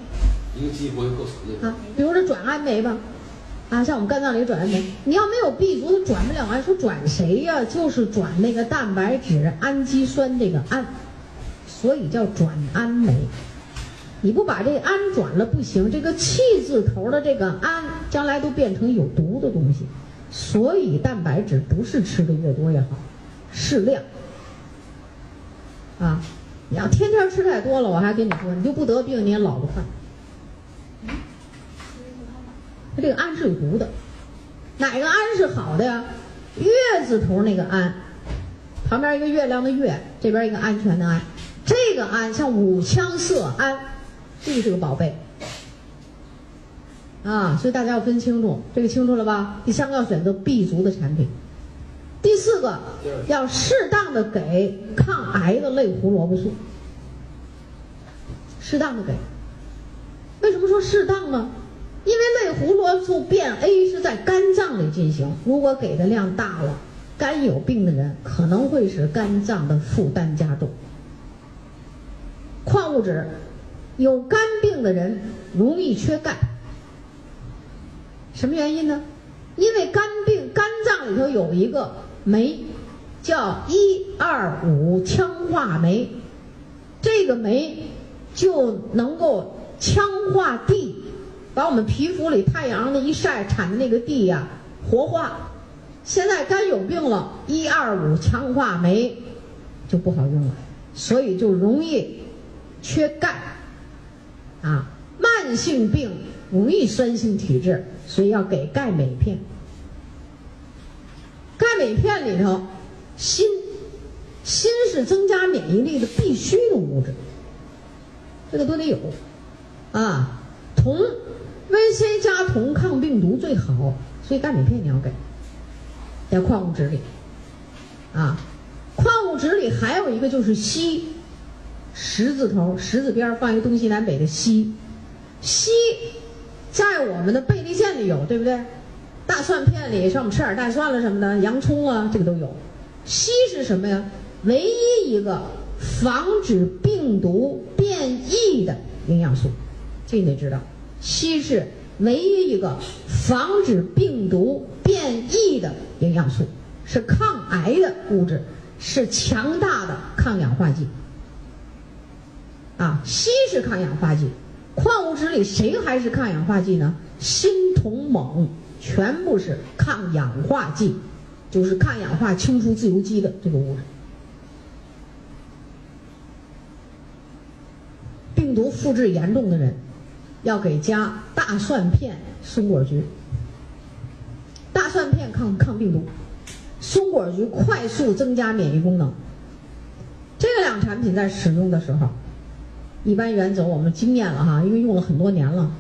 Speaker 2: 一个激活就构成的
Speaker 1: 啊，比如说转氨酶吧。啊，像我们肝脏里转氨酶，你要没有 B 族，它转不了氨。说转谁呀？就是转那个蛋白质氨基酸这个氨，所以叫转氨酶。你不把这氨转了不行，这个气字头的这个氨将来都变成有毒的东西。所以蛋白质不是吃的越多越好，适量。啊，你要天天吃太多了，我还跟你说，你就不得病，你也老得快。它这个安是有毒的。哪个安是好的呀？月字头那个安，旁边一个月亮的月，这边一个安全的安。这个安像五羟色胺，这个是个宝贝啊，所以大家要分清楚，这个清楚了吧？第三个要选择 B 族的产品，第四个要适当的给抗癌的类胡萝卜素，适当的给。为什么说适当呢？因为类胡萝卜素变 A 是在肝脏里进行，如果给的量大了，肝有病的人可能会使肝脏的负担加重。矿物质，有肝病的人容易缺钙。什么原因呢？因为肝病，肝脏里头有一个酶，叫一二五羟化酶，这个酶就能够羟化地，把我们皮肤里太阳的一晒产的那个地呀活化。现在肝有病了，一二五羟化酶就不好用了，所以就容易。缺钙，啊，慢性病容易酸性体质，所以要给钙镁片。钙镁片里头，锌，锌是增加免疫力的必须的物质，这个都得有，啊，铜，VC 加铜抗病毒最好，所以钙镁片你要给，在矿物质里，啊，矿物质里还有一个就是硒。十字头，十字边放一个东西南北的硒，硒在我们的贝利健里有，对不对？大蒜片里，像我们吃点大蒜了什么的，洋葱啊，这个都有。硒是什么呀？唯一一个防止病毒变异的营养素，这你得知道。硒是唯一一个防止病毒变异的营养素，是抗癌的物质，是强大的抗氧化剂。啊，硒是抗氧化剂，矿物质里谁还是抗氧化剂呢？锌、铜、锰全部是抗氧化剂，就是抗氧化清除自由基的这个物质。病毒复制严重的人，要给加大蒜片、松果菊。大蒜片抗抗病毒，松果菊快速增加免疫功能。这两个产品在使用的时候。一般原则我们经验了哈，因为用了很多年了，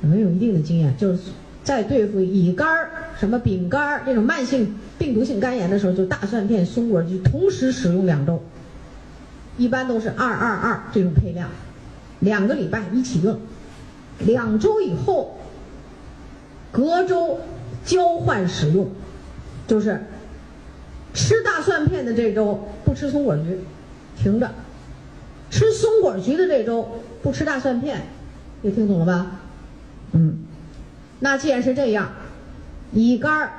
Speaker 1: 我们有一定的经验，就是在对付乙肝儿、什么丙肝儿这种慢性病毒性肝炎的时候，就大蒜片、松果菊同时使用两周，一般都是二二二这种配量，两个礼拜一起用，两周以后隔周交换使用，就是吃大蒜片的这周不吃松果菊，停着。吃松果菊的这周不吃大蒜片，你听懂了吧？嗯，那既然是这样，乙肝、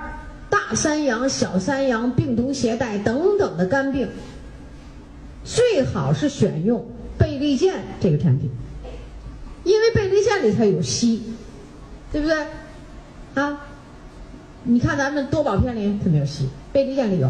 Speaker 1: 大三阳、小三阳、病毒携带等等的肝病，最好是选用贝利健这个产品，因为贝利健里头有硒，对不对？啊，你看咱们多宝片里它没有硒，贝利健里有。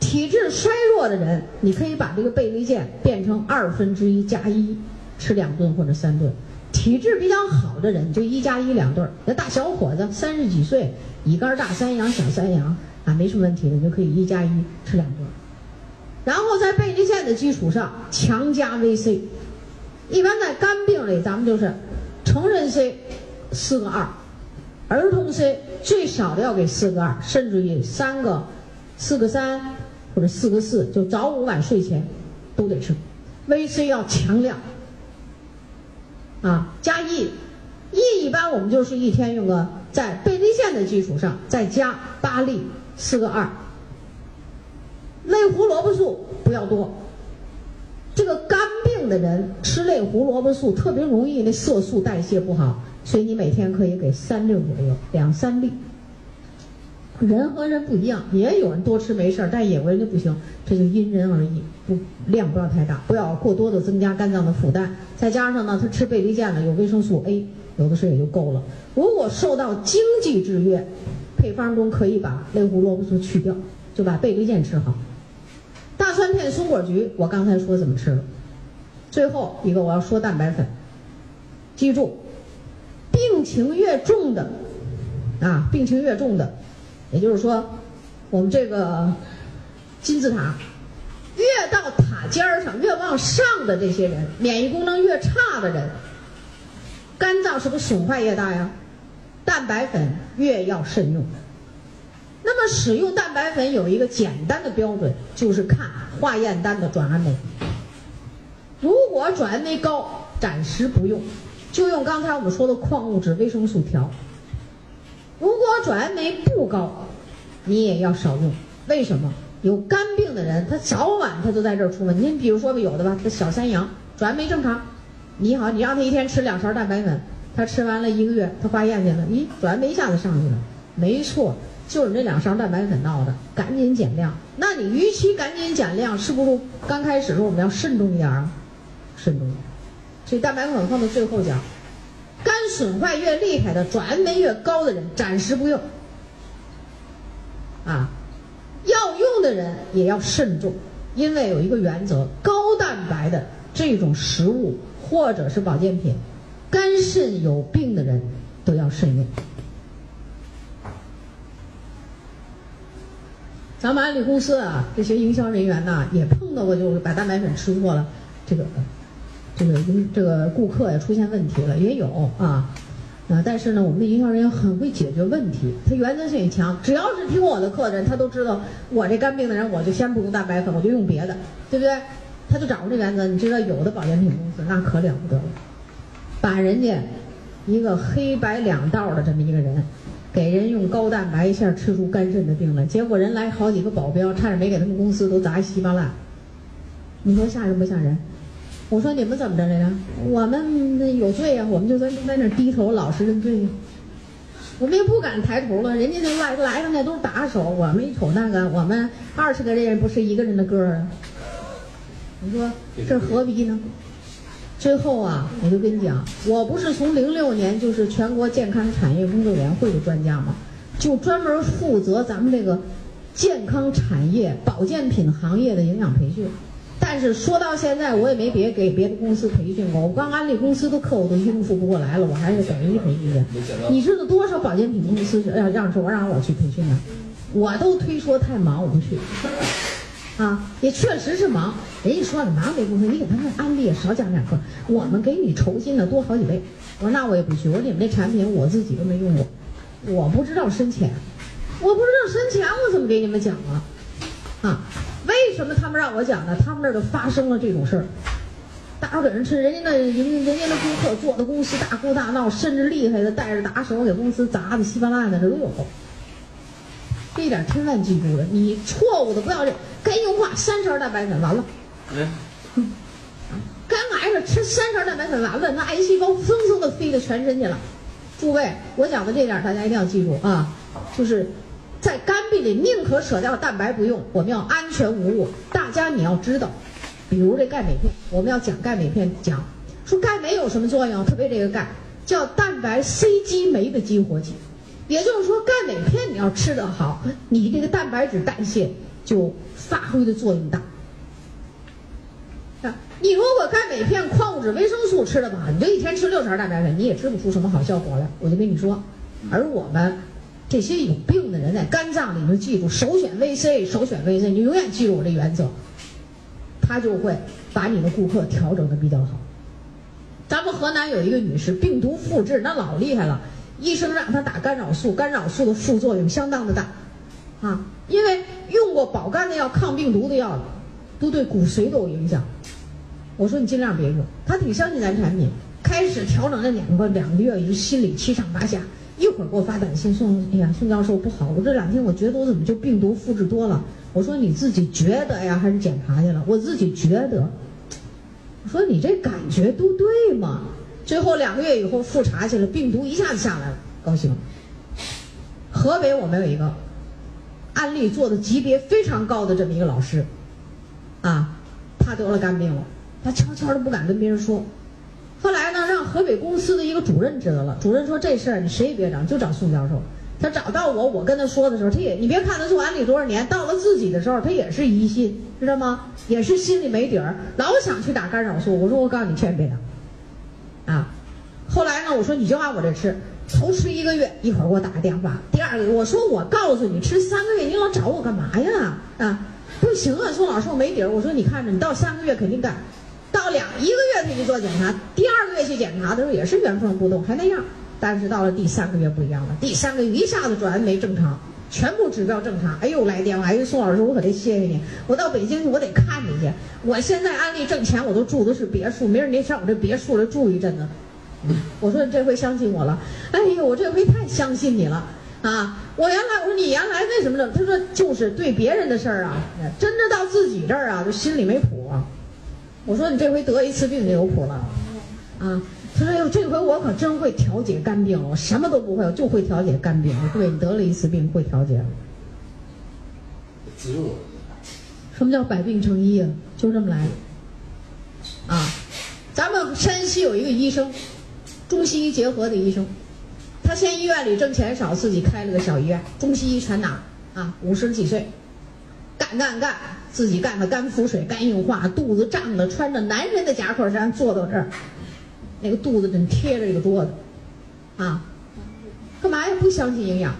Speaker 1: 体质衰弱的人，你可以把这个贝利健变成二分之一加一，吃两顿或者三顿。体质比较好的人就一加一两顿。那大小伙子三十几岁，乙肝大三阳小三阳啊，没什么问题的，你就可以一加一吃两顿。然后在贝利健的基础上强加 VC。一般在肝病里，咱们就是成人 C 四个二，儿童 C 最少的要给四个二，甚至于三个、四个三。或者四个四，就早午晚睡前都得吃，VC 要强量啊，加 E，E 一般我们就是一天用个在贝利健的基础上再加八粒四个二，类胡萝卜素不要多，这个肝的人吃类胡萝卜素特别容易那色素代谢不好，所以你每天可以给三粒左右，两三粒。人和人不一样，也有人多吃没事儿，但也有人就不行，这就因人而异，不量不要太大，不要过多的增加肝脏的负担。再加上呢，他吃贝利健了，有维生素 A，有的时候也就够了。如果受到经济制约，配方中可以把类胡萝卜素去掉，就把贝利健吃好。大蒜片、松果菊，我刚才说怎么吃了。最后一个我要说蛋白粉，记住，病情越重的。啊，病情越重的，也就是说，我们这个金字塔越到塔尖儿上、越往上的这些人，免疫功能越差的人，肝脏是不是损坏越大呀？蛋白粉越要慎用。那么使用蛋白粉有一个简单的标准，就是看化验单的转氨酶。如果转氨酶高，暂时不用，就用刚才我们说的矿物质、维生素条。如果转氨酶不高，你也要少用。为什么？有肝病的人，他早晚他都在这儿出问题。你比如说吧有的吧，他小三阳转氨酶正常，你好，你让他一天吃两勺蛋白粉，他吃完了一个月，他化验去了，咦，转氨酶一下子上去了。没错，就是这两勺蛋白粉闹的，赶紧减量。那你与其赶紧减量，是不是刚开始时候我们要慎重一点啊？慎重。所以蛋白粉放到最后讲，肝损坏越厉害的、转氨酶越高的人，暂时不用。啊，要用的人也要慎重，因为有一个原则：高蛋白的这种食物或者是保健品，肝肾有病的人都要慎用。咱们安利公司啊，这些营销人员呐，也碰到过，就是把蛋白粉吃错了，这个。这个这个顾客也出现问题了，也有啊，啊，但是呢，我们的营销人员很会解决问题，他原则性也强，只要是听我的课的人，他都知道我这肝病的人，我就先不用蛋白粉，我就用别的，对不对？他就掌握这原则。你知道有的保健品公司那可了不得了，把人家一个黑白两道的这么一个人，给人用高蛋白一下吃出肝肾的病来，结果人来好几个保镖，差点没给他们公司都砸稀巴烂。你说吓人不吓人？我说你们怎么着来着？我们有罪呀，我们就在在那低头老实认罪。我们也不敢抬头了，人家那来来的那都是打手，我们一瞅那个，我们二十个人不是一个人的个儿啊。你说这何必呢？最后啊，我就跟你讲，我不是从零六年就是全国健康产业工作委员会的专家吗？就专门负责咱们这个健康产业保健品行业的营养培训。但是说到现在，我也没别给别的公司培训过。我光安利公司的课我都应付不过来了，我还是给人家培训去。你知道多少保健品公司要让说让我去培训呢？我都推说太忙，我不去。啊，也确实是忙。人家说了，忙没公司，你给他们安利少讲点课，我们给你酬金呢多好几倍。我说那我也不去。我说你们这产品我自己都没用过，我不知道深浅，我不知道深浅，我怎么给你们讲啊？啊？为什么他们让我讲呢？他们那儿就发生了这种事儿，大伙给人吃，人家那人人家那顾客做的公司大哭大闹，甚至厉害的带着打手给公司砸的稀巴烂的，这都有。这一点千万记住了，你错误的不要认，该用化三勺蛋白粉完了，嗯，肝癌了吃三勺蛋白粉完了，那癌细胞蹭蹭的飞到全身去了。诸位，我讲的这点大家一定要记住啊，就是。在肝病里，宁可舍掉蛋白不用，我们要安全无误。大家你要知道，比如这钙镁片，我们要讲钙镁片，讲说钙镁有什么作用？特别这个钙叫蛋白 C 激酶的激活剂，也就是说钙镁片你要吃得好，你这个蛋白质代谢就发挥的作用大。你如果钙镁片、矿物质、维生素吃的不好，你就一天吃六勺蛋白粉，你也吃不出什么好效果来。我就跟你说，而我们。这些有病的人在肝脏里头，记住首选 VC，首选 VC，你永远记住我这原则，他就会把你的顾客调整的比较好。咱们河南有一个女士，病毒复制那老厉害了，医生让她打干扰素，干扰素的副作用相当的大，啊，因为用过保肝的药、抗病毒的药，都对骨髓都有影响。我说你尽量别用，她挺相信咱产品，开始调整了两个两个月，也是心里七上八下。一会儿给我发短信，宋，哎呀，宋教授不好，我这两天我觉得我怎么就病毒复制多了？我说你自己觉得呀，还是检查去了？我自己觉得，我说你这感觉都对吗？最后两个月以后复查去了，病毒一下子下来了，高兴。河北我们有一个案例做的级别非常高的这么一个老师，啊，他得了肝病了，他悄悄的不敢跟别人说。后来呢，让河北公司的一个主任知道了。主任说：“这事儿你谁也别找，就找宋教授。”他找到我，我跟他说的时候，他也你别看他做安利多少年，到了自己的时候，他也是疑心，知道吗？也是心里没底儿，老想去打干扰素。我说：“我告诉你，千万别打。”啊，后来呢，我说：“你就按我这吃。”头吃一个月，一会儿给我打个电话。第二个，我说我告诉你，吃三个月，你老找我干嘛呀？啊，不行啊，宋老师，我没底儿。我说你看着，你到三个月肯定干，到两一个月他去做检查，第二个月去检查的时候也是原封不动，还那样。但是到了第三个月不一样了，第三个月一下子转没正常，全部指标正常。哎呦，来电话，哎，宋老师，我可得谢谢你。我到北京去，我得看你去。我现在安利挣钱，我都住的是别墅，明儿你上我这别墅来住一阵子。我说你这回相信我了，哎呦，我这回太相信你了啊！我原来我说你原来为什么呢？他说就是对别人的事儿啊，真的到自己这儿啊，就心里没谱啊。我说你这回得一次病就有谱了，啊！他说哎呦，这回我可真会调节肝病了，我什么都不会，我就会调节肝病。对你得了一次病会调节了，
Speaker 2: 自用了。
Speaker 1: 什么叫百病成医啊？就这么来啊！咱们山西有一个医生。中西医结合的医生，他嫌医院里挣钱少，自己开了个小医院，中西医全拿啊。五十几岁，干干干，自己干的肝腹水、肝硬化，肚子胀的，穿着男人的夹克衫坐到这儿，那个肚子正贴着这个桌子，啊，干嘛呀？不相信营养。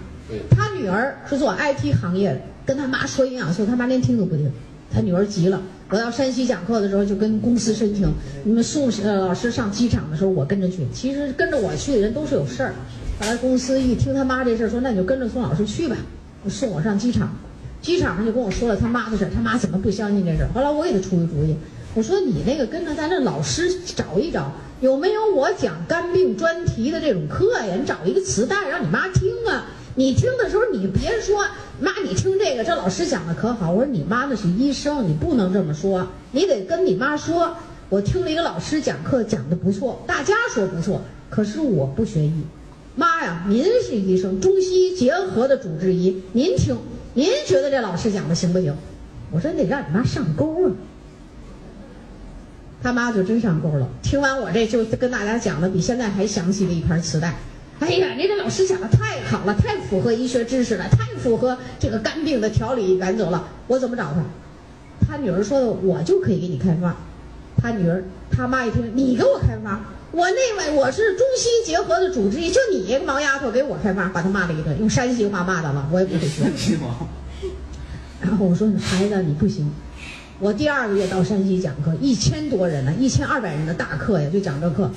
Speaker 1: 他女儿是做 IT 行业的，跟他妈说营养素，他妈连听都不听。他女儿急了。我到山西讲课的时候，就跟公司申请，你们送呃老师上机场的时候，我跟着去。其实跟着我去的人都是有事儿。后来公司一听他妈这事儿，说那你就跟着宋老师去吧，送我上机场。机场上就跟我说了他妈的事，他妈怎么不相信这事儿？后来我给他出个主意，我说你那个跟着咱这老师找一找，有没有我讲肝病专题的这种课呀？你找一个磁带让你妈听啊。你听的时候，你别说妈，你听这个，这老师讲的可好。我说你妈那是医生，你不能这么说，你得跟你妈说，我听了一个老师讲课讲的不错，大家说不错，可是我不学医。妈呀，您是医生，中西医结合的主治医，您听，您觉得这老师讲的行不行？我说你得让你妈上钩啊。他妈就真上钩了，听完我这就跟大家讲的比现在还详细的一盘磁带。哎呀，你这老师讲的太好了，太符合医学知识了，太符合这个肝病的调理原则了。我怎么找他？他女儿说的，我就可以给你开发。他女儿他妈一听，你给我开发，我那位我是中西结合的主治医，就你一个毛丫头给我开骂，把他骂了一顿，用山西话骂他了，我也不会说。然后我说孩子你不行，我第二个月到山西讲课，一千多人呢，一千二百人的大课呀，就讲这课。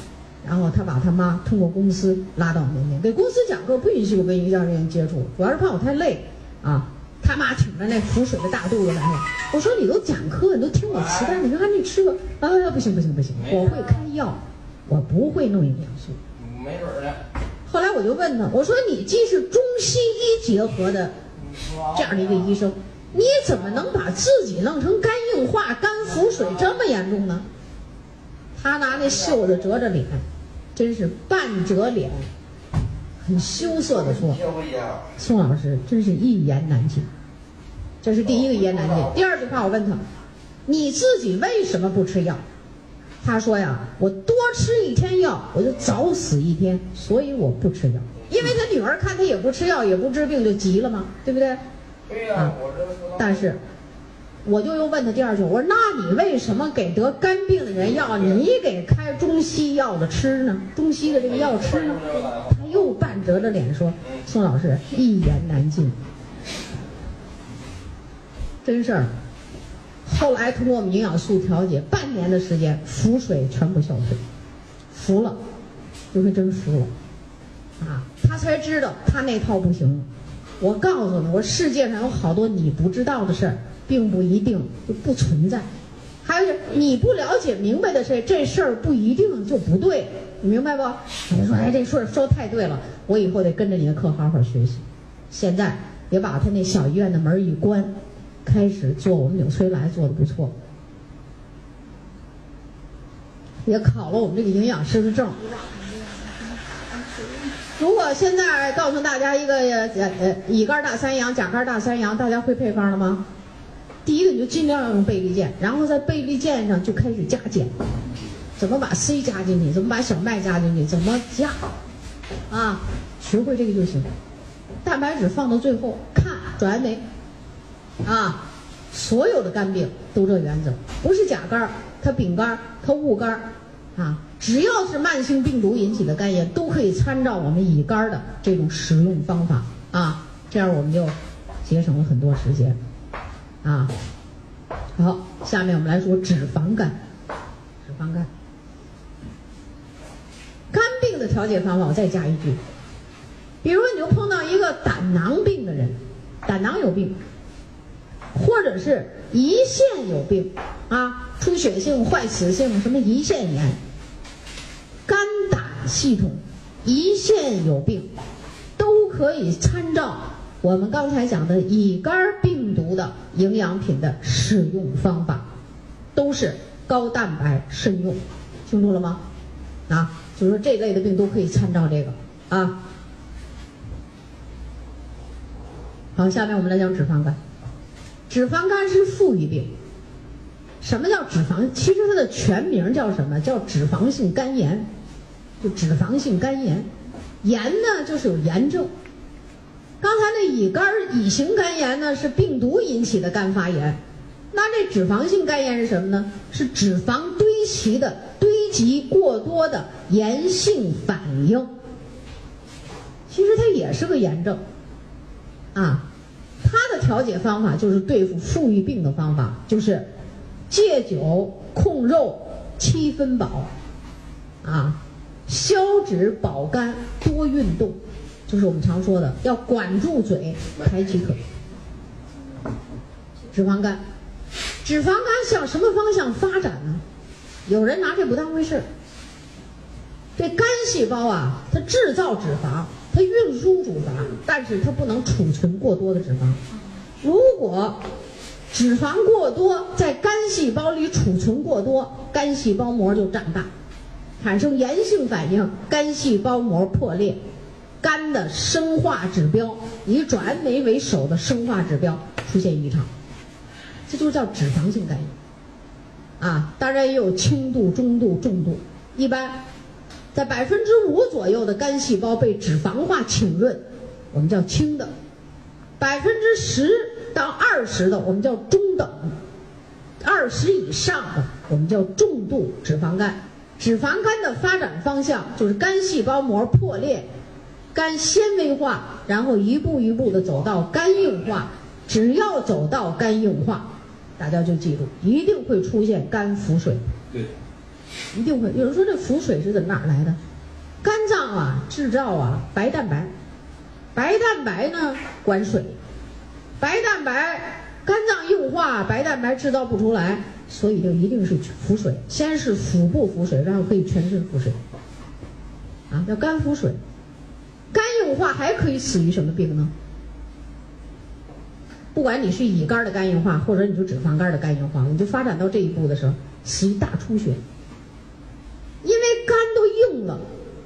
Speaker 1: 然后他把他妈通过公司拉到我面前，给公司讲课不允许我跟营销人员接触，主要是怕我太累啊。他妈挺着那浮水的大肚子来了，我说你都讲课，你都听我磁带，你说赶紧吃吧。啊，不行不行不行，我会开药，我不会弄营养素。
Speaker 2: 没准儿的。
Speaker 1: 后来我就问他，我说你既是中西医结合的这样的一个医生，你怎么能把自己弄成肝硬化、肝腹水这么严重呢？他拿那袖子遮着脸。真是半遮脸，很羞涩的说：“宋老师真是一言难尽。”这是第一个一言难尽。第二句话我问他：“你自己为什么不吃药？”他说：“呀，我多吃一天药，我就早死一天，所以我不吃药。因为他女儿看他也不吃药，也不治病，就急了嘛，对不对？
Speaker 2: 对呀，
Speaker 1: 但是。”我就又问他第二句，我说：“那你为什么给得肝病的人药，你给开中西药的吃呢？中西的这个药吃呢？”他又半折着脸说：“宋老师一言难尽，真事儿。后来通过我们营养素调节，半年的时间，腹水全部消退，服了，就是真服了，啊，他才知道他那套不行。我告诉你，我世界上有好多你不知道的事儿。”并不一定就不存在，还有就是你不了解明白的事，这事儿不一定就不对，你明白不？你说哎，这事儿说太对了，我以后得跟着你的课好好学习。现在也把他那小医院的门一关，开始做我们纽崔莱做的不错，也考了我们这个营养师的证。如果现在告诉大家一个呃乙肝大三阳、甲肝大三阳，大家会配方了吗？第一个你就尽量用倍立健，然后在倍立健上就开始加减，怎么把 C 加进去，怎么把小麦加进去，怎么加，啊，学会这个就行。蛋白质放到最后，看转氨酶，啊，所有的肝病都这原则，不是甲肝儿，它丙肝儿，它戊肝儿，啊，只要是慢性病毒引起的肝炎，都可以参照我们乙肝的这种使用方法啊，这样我们就节省了很多时间啊。好，下面我们来说脂肪肝，脂肪肝。肝病的调节方法，我再加一句，比如你就碰到一个胆囊病的人，胆囊有病，或者是胰腺有病啊，出血性、坏死性什么胰腺炎，肝胆系统、胰腺有病，都可以参照我们刚才讲的乙肝病毒的营养品的使用方法，都是高蛋白慎用，清楚了吗？啊。就是说这类的病都可以参照这个啊。好，下面我们来讲脂肪肝。脂肪肝是富裕病。什么叫脂肪？其实它的全名叫什么？叫脂肪性肝炎，就脂肪性肝炎。炎呢，就是有炎症。刚才那乙肝乙型肝炎呢，是病毒引起的肝发炎。那这脂肪性肝炎是什么呢？是脂肪堆积的。堆积过多的炎性反应，其实它也是个炎症，啊，它的调节方法就是对付富裕病的方法，就是戒酒、控肉、七分饱，啊，消脂保肝、多运动，就是我们常说的要管住嘴、排饥渴。脂肪肝，脂肪肝向什么方向发展呢？有人拿这不当回事儿。这肝细胞啊，它制造脂肪，它运输脂肪，但是它不能储存过多的脂肪。如果脂肪过多，在肝细胞里储存过多，肝细胞膜就胀大，产生炎性反应，肝细胞膜破裂，肝的生化指标以转氨酶为首的生化指标出现异常，这就叫脂肪性肝炎。啊，当然也有轻度、中度、重度。一般在百分之五左右的肝细胞被脂肪化浸润，我们叫轻的；百分之十到二十的我们叫中等；二十以上的我们叫重度脂肪肝。脂肪肝的发展方向就是肝细胞膜破裂、肝纤维化，然后一步一步的走到肝硬化。只要走到肝硬化。大家就记住，一定会出现肝腹水。
Speaker 2: 对，
Speaker 1: 一定会。有人说这腹水是怎么哪儿来的？肝脏啊制造啊白蛋白，白蛋白呢管水，白蛋白肝脏硬化，白蛋白制造不出来，所以就一定是腹水。先是腹部腹水，然后可以全身腹水。啊，叫肝腹水。肝硬化还可以死于什么病呢？不管你是乙肝的肝硬化，或者你就脂肪肝的肝硬化，你就发展到这一步的时候，死于大出血。因为肝都硬了，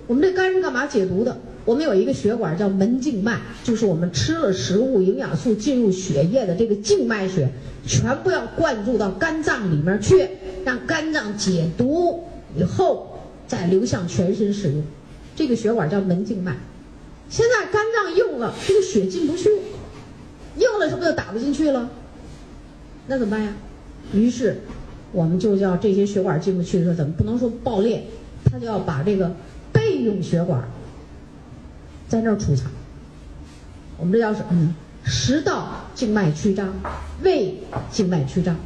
Speaker 1: 我们这肝是干嘛解毒的？我们有一个血管叫门静脉，就是我们吃了食物，营养素进入血液的这个静脉血，全部要灌注到肝脏里面去，让肝脏解毒以后再流向全身使用。这个血管叫门静脉。现在肝脏硬了，这个血进不去。硬了是不是就打不进去了？那怎么办呀？于是，我们就叫这些血管进不去的时候，怎么不能说爆裂？他就要把这个备用血管在那儿储藏。我们这叫什么呢？食道静脉曲张，胃静脉曲张，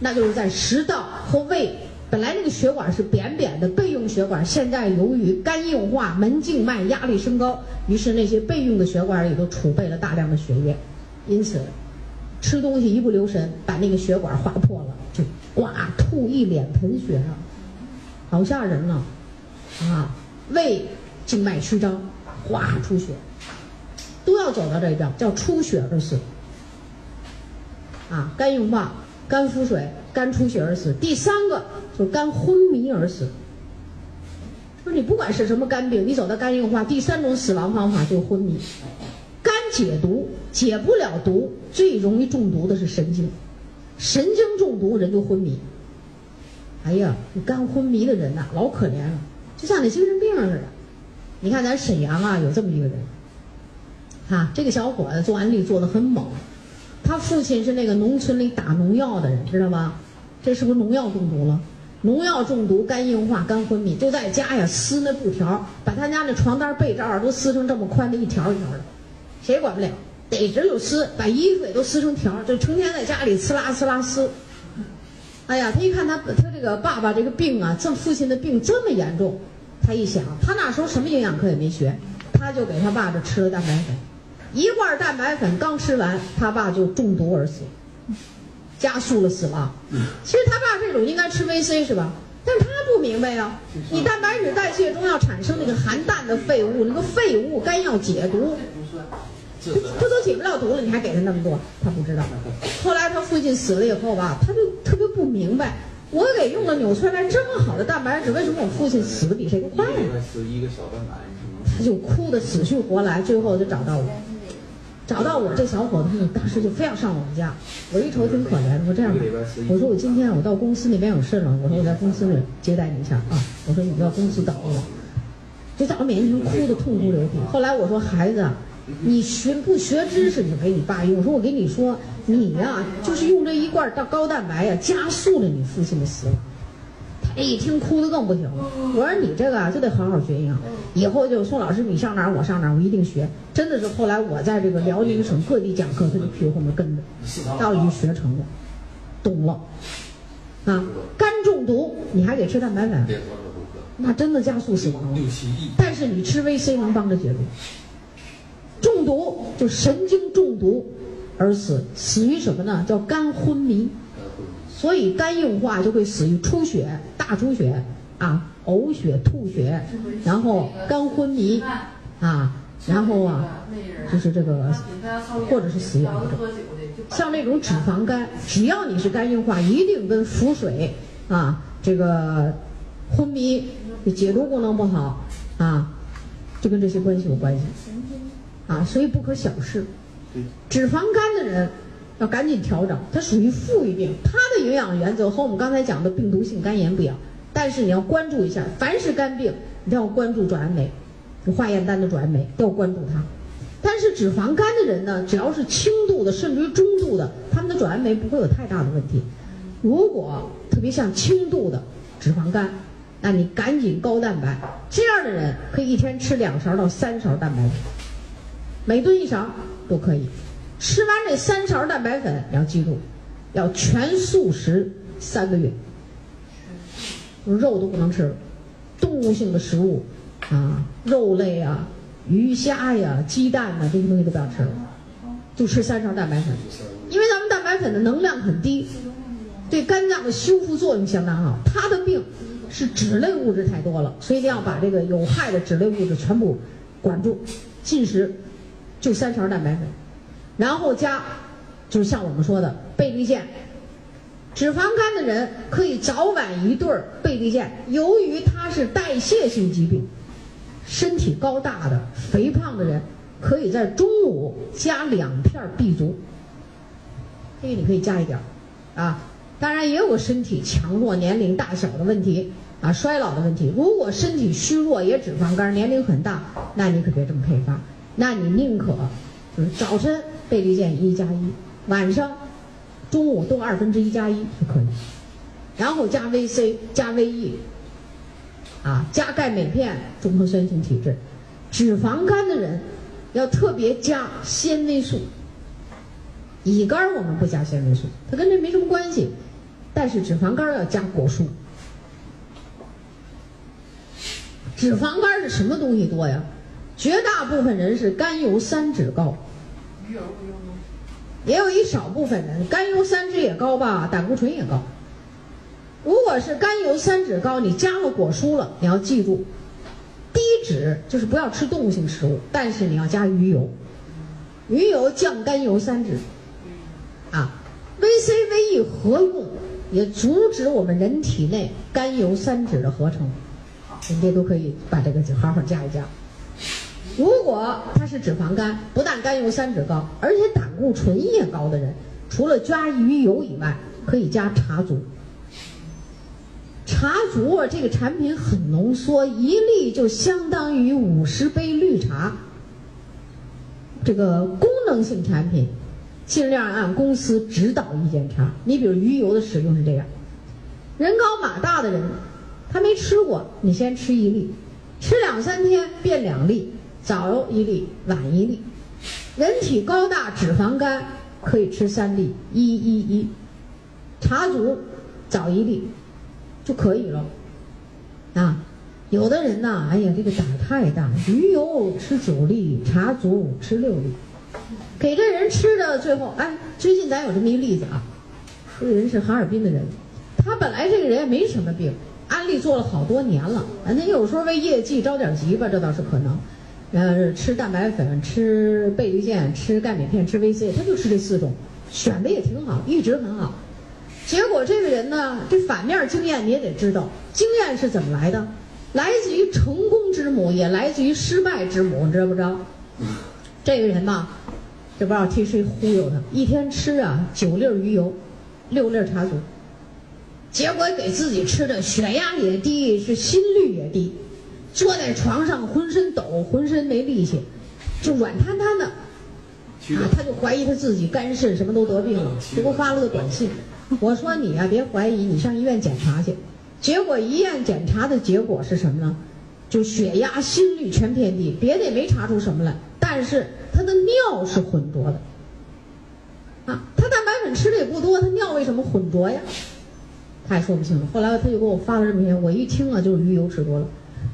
Speaker 1: 那就是在食道和胃本来那个血管是扁扁的备用血管，现在由于肝硬化、门静脉压力升高，于是那些备用的血管里都储备了大量的血液。因此，吃东西一不留神，把那个血管划破了，就呱吐一脸盆血啊，好吓人呐！啊，胃静脉曲张，哗出血，都要走到这一步，叫出血而死。啊，肝硬化、肝腹水、肝出血而死。第三个就是肝昏迷而死。说你不管是什么肝病，你走到肝硬化，第三种死亡方法就是昏迷。肝解毒解不了毒，最容易中毒的是神经，神经中毒人就昏迷。哎呀，你肝昏迷的人呐，老可怜了，就像那精神病似的。你看咱沈阳啊，有这么一个人，哈，这个小伙子做案例做的很猛，他父亲是那个农村里打农药的人，知道吧？这是不是农药中毒了？农药中毒、肝硬化、肝昏迷，就在家呀撕那布条，把他家那床单、被罩都撕成这么宽的一条一条的，谁管不了，逮着就撕，把衣服也都撕成条，就成天在家里呲啦呲啦撕。哎呀，他一看他他这个爸爸这个病啊，这父亲的病这么严重，他一想，他那时候什么营养课也没学，他就给他爸这吃了蛋白粉，一罐蛋白粉刚吃完，他爸就中毒而死。加速了死亡。其实他爸这种应该吃 VC 是吧？但是他不明白呀，你蛋白质代谢中要产生那个含氮的废物，那个废物肝要解毒，他都解不了毒了，你还给他那么多，他不知道。后来他父亲死了以后吧，他就特别不明白，我给用了纽崔莱这么好的蛋白质，为什么我父亲死的比谁都快呢？他就哭得死去活来，最后就找到我。找到我这小伙子，当时就非要上我们家。我一瞅挺可怜的，我这样吧，我说我今天我到公司那边有事了，我说我在公司里接待你一下啊。我说你到公司等我，就在我面前哭得痛哭流涕。后来我说孩子，你学不学知识，你给你爸用。我说我跟你说，你呀就是用这一罐到高蛋白呀，加速了你父亲的死亡。他一听哭得更不行了。我说你这个啊就得好好学营养，以后就宋老师你上哪儿我上哪儿，我一定学。真的是后来我在这个辽宁省各地讲课，他就屁股后面跟着，到底学成了，懂了。啊，肝中毒你还得吃蛋白粉，那真的加速死亡了。但是你吃维 C 能帮着解毒。中毒就神经中毒而死，死于什么呢？叫肝昏迷。所以肝硬化就会死于出血、大出血啊、呕血、吐血，然后肝昏迷啊，然后啊，就是这个，或者是死于癌症。像那种脂肪肝，只要你是肝硬化，一定跟腹水啊、这个昏迷、解毒功能不好啊，就跟这些关系有关系啊，所以不可小视。脂肪肝的人。要赶紧调整，它属于富裕病，它的营养原则和我们刚才讲的病毒性肝炎不一样。但是你要关注一下，凡是肝病，你都要关注转氨酶，就化验单的转氨酶都要关注它。但是脂肪肝的人呢，只要是轻度的，甚至于中度的，他们的转氨酶不会有太大的问题。如果特别像轻度的脂肪肝，那你赶紧高蛋白，这样的人可以一天吃两勺到三勺蛋白质，每顿一勺都可以。吃完这三勺蛋白粉，要记住，要全素食三个月，肉都不能吃，动物性的食物啊，肉类啊、鱼虾呀、鸡蛋呐，这些东西都不要吃了，就吃三勺蛋白粉，因为咱们蛋白粉的能量很低，对肝脏的修复作用相当好。他的病是脂类物质太多了，所以一定要把这个有害的脂类物质全部管住，进食就三勺蛋白粉。然后加，就是像我们说的贝利健。脂肪肝的人可以早晚一对儿贝利健。由于它是代谢性疾病，身体高大的、肥胖的人可以在中午加两片 B 族。这个你可以加一点儿，啊，当然也有个身体强弱、年龄大小的问题啊，衰老的问题。如果身体虚弱也脂肪肝，年龄很大，那你可别这么配方，那你宁可就是早晨。贝利健一加一，晚上、中午都二分之一加一就可以，然后加 VC 加 VE，啊，加钙镁片，中和酸性体质。脂肪肝的人要特别加纤维素，乙肝我们不加纤维素，它跟这没什么关系，但是脂肪肝要加果蔬。脂肪肝是什么东西多呀？绝大部分人是甘油三酯高。也有一少部分人甘油三酯也高吧，胆固醇也高。如果是甘油三酯高，你加了果蔬了，你要记住，低脂就是不要吃动物性食物，但是你要加鱼油，鱼油降甘油三酯。啊，VCVE 合用也阻止我们人体内甘油三酯的合成，人家都可以把这个好好加一加。如果他是脂肪肝，不但甘油三酯高，而且胆固醇也高的人，除了加鱼油以外，可以加茶足。茶足啊，这个产品很浓缩，一粒就相当于五十杯绿茶。这个功能性产品，尽量按公司指导意见查。你比如鱼油的使用是这样：人高马大的人，他没吃过，你先吃一粒，吃两三天变两粒，早一粒，晚一粒。人体高大脂肪肝可以吃三粒，一一一，茶足早一粒就可以了。啊，有的人呐，哎呀，这个胆太大，鱼油吃九粒，茶足吃六粒，给这人吃的最后，哎，最近咱有这么一例子啊，这人是哈尔滨的人，他本来这个人也没什么病，安利做了好多年了，人家有时候为业绩着点急吧，这倒是可能。呃，吃蛋白粉，吃贝利健，吃钙镁片，吃 VC，他就吃这四种，选的也挺好，一直很好。结果这个人呢，这反面经验你也得知道，经验是怎么来的？来自于成功之母，也来自于失败之母，你知道不知道？这个人吧，这不知道替谁忽悠他，一天吃啊九粒鱼油，六粒茶足，结果给自己吃的血压也低，是心率也低。坐在床上浑身抖，浑身没力气，就软瘫瘫的，啊，他就怀疑他自己肝肾什么都得病了，就给我发了个短信。我说你呀，别怀疑，你上医院检查去。结果医院检查的结果是什么呢？就血压、心率全偏低，别的也没查出什么来，但是他的尿是浑浊的。啊，他蛋白粉吃的也不多，他尿为什么浑浊呀？他也说不清楚。后来他就给我发了这么一篇，我一听啊，就是鱼油吃多了。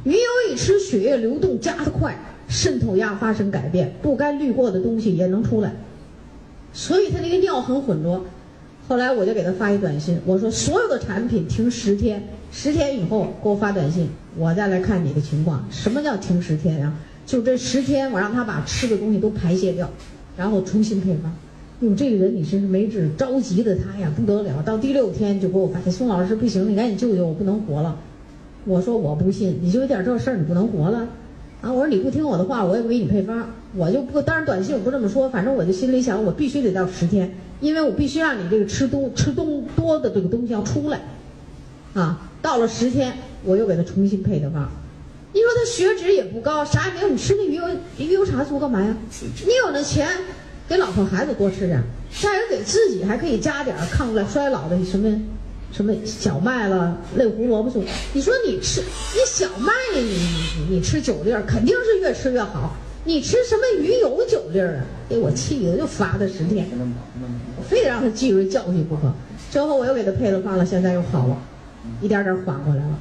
Speaker 1: 鱼油一吃，血液流动加的快，渗透压发生改变，不该滤过的东西也能出来，所以他那个尿很浑浊。后来我就给他发一短信，我说所有的产品停十天，十天以后给我发短信，我再来看你的情况。什么叫停十天呀？就这十天，我让他把吃的东西都排泄掉，然后重新配方。哟，这个人你真是没治，着急的他呀不得了。到第六天就给我发现，宋老师不行，你赶紧救救我，不能活了。我说我不信，你就有点这事儿，你不能活了，啊！我说你不听我的话，我也不给你配方，我就不。当然短信我不这么说，反正我就心里想，我必须得到十天，因为我必须让你这个吃东吃东多的这个东西要出来，啊！到了十天，我又给他重新配的方。你说他血脂也不高，啥也没有，你吃那鱼油鱼油茶素干嘛呀？你有那钱，给老婆孩子多吃点，再有给自己还可以加点抗衰老的什么。什么小麦了，类胡萝卜素？你说你吃你小麦，你你你吃九粒儿，肯定是越吃越好。你吃什么鱼油九粒儿啊？给我气的，就罚他十天，我非得让他记住教训不可。之后我又给他配了方了，现在又好了，一点点缓过来了。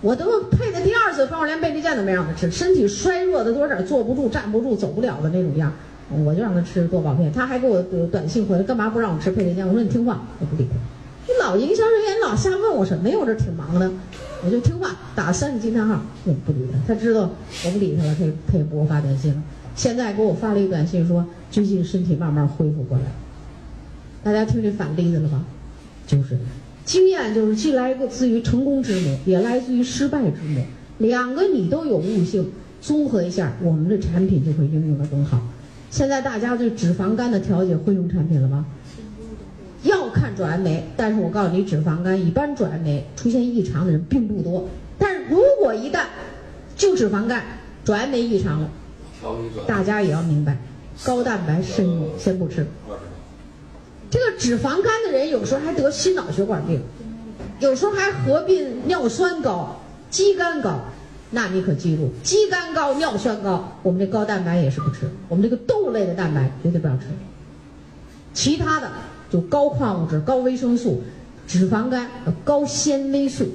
Speaker 1: 我都配的第二次方，我连贝利健都没让他吃，身体衰弱的都有点坐不住、站不住、走不了的那种样，我就让他吃多宝片。他还给我短信回来，干嘛不让我吃贝利健？我说你听话，我不理他。你老营销人员老瞎问我什么呀？我这挺忙的，我就听话，打三个惊叹号，我不理他。他知道我不理他了，他他也不给我发短信了。现在给我发了一个短信说，最近身体慢慢恢复过来。大家听这反例子了吧？就是经验，就是既来自于成功之母，也来自于失败之母。两个你都有悟性，综合一下，我们的产品就会应用的更好。现在大家对脂肪肝的调节会用产品了吗？要看转氨酶，但是我告诉你，脂肪肝一般转氨酶出现异常的人并不多。但是如果一旦就脂肪肝转氨酶异常了，大家也要明白，高蛋白慎用，先不吃。这个脂肪肝的人有时候还得心脑血管病，有时候还合并尿酸高、肌酐高。那你可记住，肌酐高、尿酸高，我们这高蛋白也是不吃。我们这个豆类的蛋白绝对不要吃，其他的。就高矿物质、高维生素，脂肪肝高纤维素，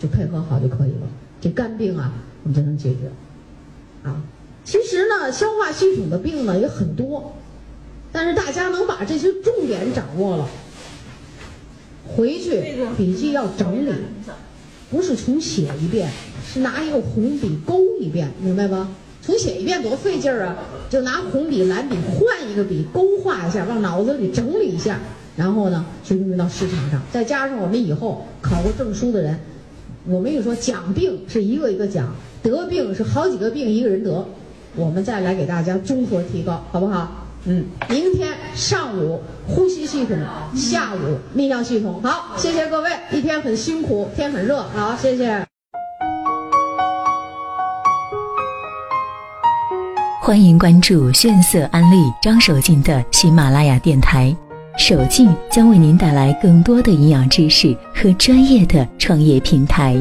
Speaker 1: 就配合好就可以了。这肝病啊，我们就能解决。啊，其实呢，消化系统的病呢也很多，但是大家能把这些重点掌握了，回去笔记要整理，不是重写一遍，是拿一个红笔勾一遍，明白吧？重写一遍多费劲儿啊！就拿红笔、蓝笔换一个笔，勾画一下，往脑子里整理一下，然后呢，就运用到市场上。再加上我们以后考过证书的人，我们又说，讲病是一个一个讲，得病是好几个病一个人得，我们再来给大家综合提高，好不好？嗯，明天上午呼吸系统，下午泌尿系统。好，谢谢各位，一天很辛苦，天很热，好，谢谢。
Speaker 3: 欢迎关注炫色安利张守敬的喜马拉雅电台，守敬将为您带来更多的营养知识和专业的创业平台。